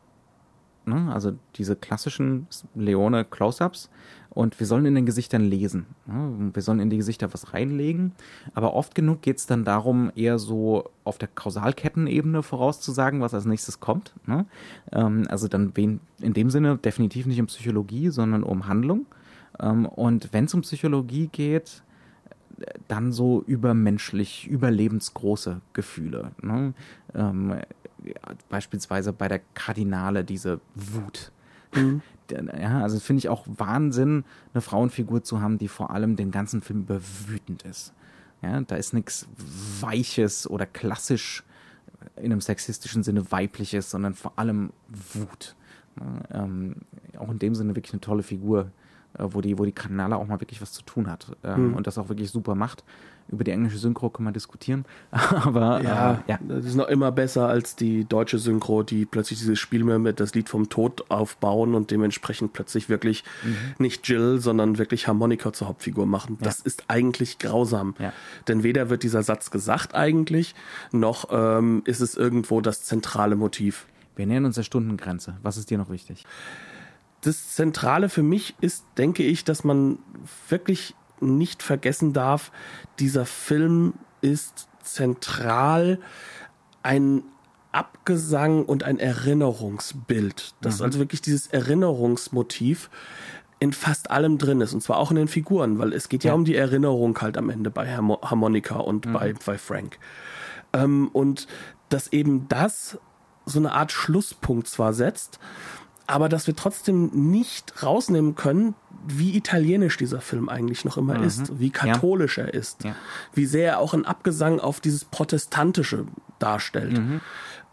Ne? Also diese klassischen Leone Close-ups. Und wir sollen in den Gesichtern lesen. Ne? Wir sollen in die Gesichter was reinlegen. Aber oft genug geht es dann darum, eher so auf der Kausalkettenebene vorauszusagen, was als nächstes kommt. Ne? Ähm, also dann in dem Sinne definitiv nicht um Psychologie, sondern um Handlung. Ähm, und wenn es um Psychologie geht, dann so übermenschlich, überlebensgroße Gefühle. Ne? Ähm, beispielsweise bei der Kardinale diese Wut. Mhm. Ja, also finde ich auch Wahnsinn, eine Frauenfigur zu haben, die vor allem den ganzen Film über wütend ist. Ja, da ist nichts Weiches oder klassisch in einem sexistischen Sinne weibliches, sondern vor allem Wut. ähm, auch in dem Sinne wirklich eine tolle Figur, äh, wo die, wo die Kardinale auch mal wirklich was zu tun hat ähm, mhm. und das auch wirklich super macht über die englische Synchro kann man diskutieren. Aber ja, äh, ja, das ist noch immer besser als die deutsche Synchro, die plötzlich dieses Spiel mehr mit das Lied vom Tod aufbauen und dementsprechend plötzlich wirklich mhm. nicht Jill, sondern wirklich Harmonika zur Hauptfigur machen. Das ja. ist eigentlich grausam. Ja. Denn weder wird dieser Satz gesagt eigentlich, noch ähm, ist es irgendwo das zentrale Motiv. Wir nähern uns der Stundengrenze. Was ist dir noch wichtig? Das Zentrale für mich ist, denke ich, dass man wirklich nicht vergessen darf, dieser Film ist zentral ein Abgesang und ein Erinnerungsbild. Das mhm. also wirklich dieses Erinnerungsmotiv in fast allem drin ist. Und zwar auch in den Figuren, weil es geht ja, ja um die Erinnerung halt am Ende bei Harmonika und mhm. bei, bei Frank. Ähm, und dass eben das so eine Art Schlusspunkt zwar setzt, aber dass wir trotzdem nicht rausnehmen können, wie italienisch dieser Film eigentlich noch immer mhm. ist, wie katholisch ja. er ist, ja. wie sehr er auch einen Abgesang auf dieses Protestantische darstellt. Mhm.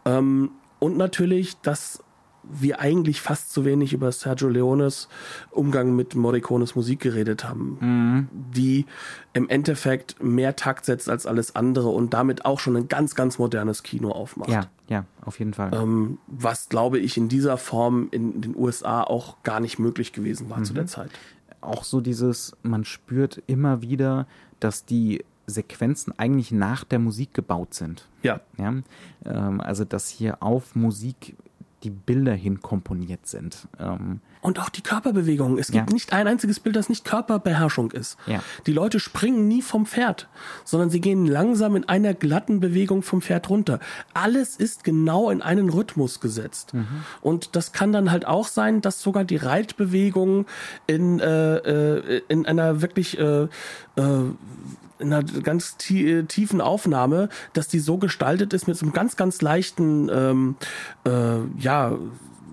Ähm, und natürlich, dass wir eigentlich fast zu wenig über Sergio Leones Umgang mit Morricones Musik geredet haben, mhm. die im Endeffekt mehr Takt setzt als alles andere und damit auch schon ein ganz, ganz modernes Kino aufmacht. Ja, ja, auf jeden Fall. Ähm, was, glaube ich, in dieser Form in den USA auch gar nicht möglich gewesen war mhm. zu der Zeit. Auch so dieses, man spürt immer wieder, dass die Sequenzen eigentlich nach der Musik gebaut sind. Ja. ja? Ähm, also, dass hier auf Musik die Bilder hin komponiert sind. Ähm und auch die Körperbewegungen. Es gibt ja. nicht ein einziges Bild, das nicht Körperbeherrschung ist. Ja. Die Leute springen nie vom Pferd, sondern sie gehen langsam in einer glatten Bewegung vom Pferd runter. Alles ist genau in einen Rhythmus gesetzt. Mhm. Und das kann dann halt auch sein, dass sogar die Reitbewegungen in, äh, äh in einer wirklich äh, äh, in einer ganz tiefen Aufnahme, dass die so gestaltet ist mit so einem ganz, ganz leichten, ähm, äh, ja,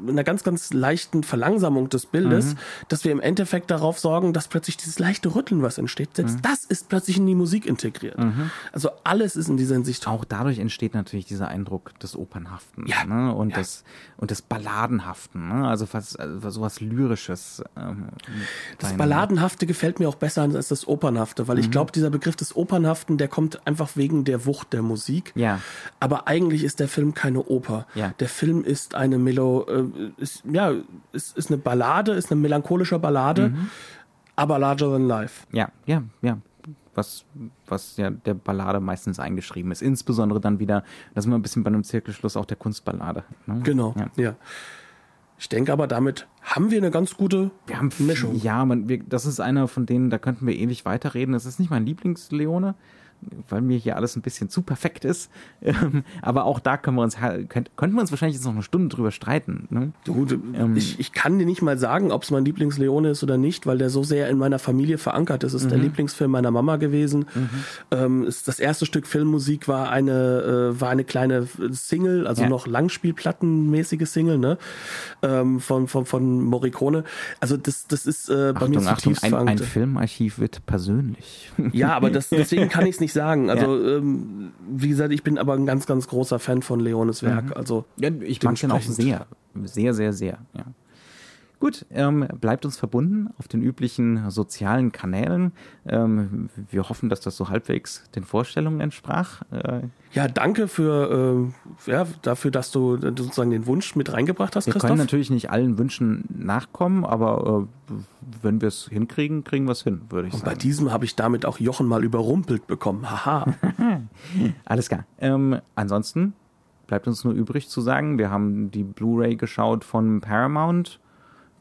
einer ganz, ganz leichten Verlangsamung des Bildes, mhm. dass wir im Endeffekt darauf sorgen, dass plötzlich dieses leichte Rütteln, was entsteht, selbst mhm. das ist plötzlich in die Musik integriert. Mhm. Also alles ist in dieser Hinsicht. Auch dadurch entsteht natürlich dieser Eindruck des Opernhaften ja. ne? und, ja. des, und des Balladenhaften. Ne? Also fast also sowas Lyrisches. Ähm, das Balladenhafte gefällt mir auch besser als das Opernhafte, weil ich mhm. glaube, dieser Begriff des Opernhaften, der kommt einfach wegen der Wucht der Musik. Ja. Aber eigentlich ist der Film keine Oper. Ja. Der Film ist eine Melo, äh, ist, ja, ist, ist eine Ballade, ist eine melancholische Ballade, mhm. aber larger than life. Ja, ja, ja. Was, was ja der Ballade meistens eingeschrieben ist. Insbesondere dann wieder, das ist immer ein bisschen bei einem Zirkelschluss auch der Kunstballade. Ne? Genau, ja. ja. Ich denke aber, damit haben wir eine ganz gute wir haben, Mischung. Ja, man, wir, das ist einer von denen, da könnten wir ewig weiterreden. Das ist nicht mein Lieblingsleone weil mir hier alles ein bisschen zu perfekt ist. Ähm, aber auch da können wir uns, könnt, könnten wir uns wahrscheinlich jetzt noch eine Stunde drüber streiten. Ne? Du, ähm, ich, ich kann dir nicht mal sagen, ob es mein Lieblingsleone ist oder nicht, weil der so sehr in meiner Familie verankert ist. Es ist mhm. der Lieblingsfilm meiner Mama gewesen. Mhm. Ähm, ist, das erste Stück Filmmusik war eine, äh, war eine kleine Single, also ja. noch Langspielplattenmäßige Single, ne? Ähm, von, von, von Morricone. Also das, das ist äh, bei Achtung, mir zutiefst Achtung, ein, ein Filmarchiv wird persönlich. Ja, aber das, deswegen kann ich es nicht nicht sagen. Also, ja. ähm, wie gesagt, ich bin aber ein ganz, ganz großer Fan von Leones Werk. Mhm. Also, ja, ich mag den auch sehr. Sehr, sehr, sehr, ja. Gut, ähm, bleibt uns verbunden auf den üblichen sozialen Kanälen. Ähm, wir hoffen, dass das so halbwegs den Vorstellungen entsprach. Äh, ja, danke für äh, ja, dafür, dass du sozusagen den Wunsch mit reingebracht hast, wir Christoph. Wir können natürlich nicht allen Wünschen nachkommen, aber äh, wenn wir es hinkriegen, kriegen wir es hin, würde ich Und sagen. bei diesem habe ich damit auch Jochen mal überrumpelt bekommen. Haha. Alles klar. Ähm, ansonsten bleibt uns nur übrig zu sagen, wir haben die Blu-ray geschaut von Paramount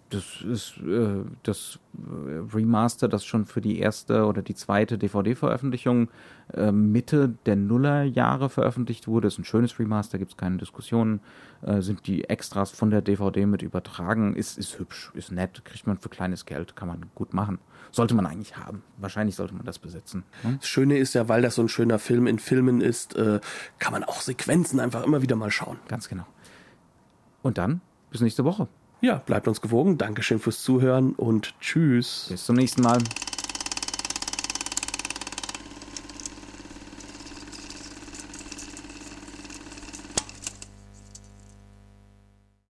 das ist äh, das äh, Remaster, das schon für die erste oder die zweite DVD-Veröffentlichung äh, Mitte der Nullerjahre veröffentlicht wurde. Ist ein schönes Remaster, gibt es keine Diskussionen. Äh, sind die Extras von der DVD mit übertragen. Ist, ist hübsch, ist nett, kriegt man für kleines Geld, kann man gut machen. Sollte man eigentlich haben. Wahrscheinlich sollte man das besitzen. Hm? Das Schöne ist ja, weil das so ein schöner Film in Filmen ist, äh, kann man auch Sequenzen einfach immer wieder mal schauen. Ganz genau. Und dann bis nächste Woche. Ja, bleibt uns gewogen. Dankeschön fürs Zuhören und tschüss. Bis zum nächsten Mal.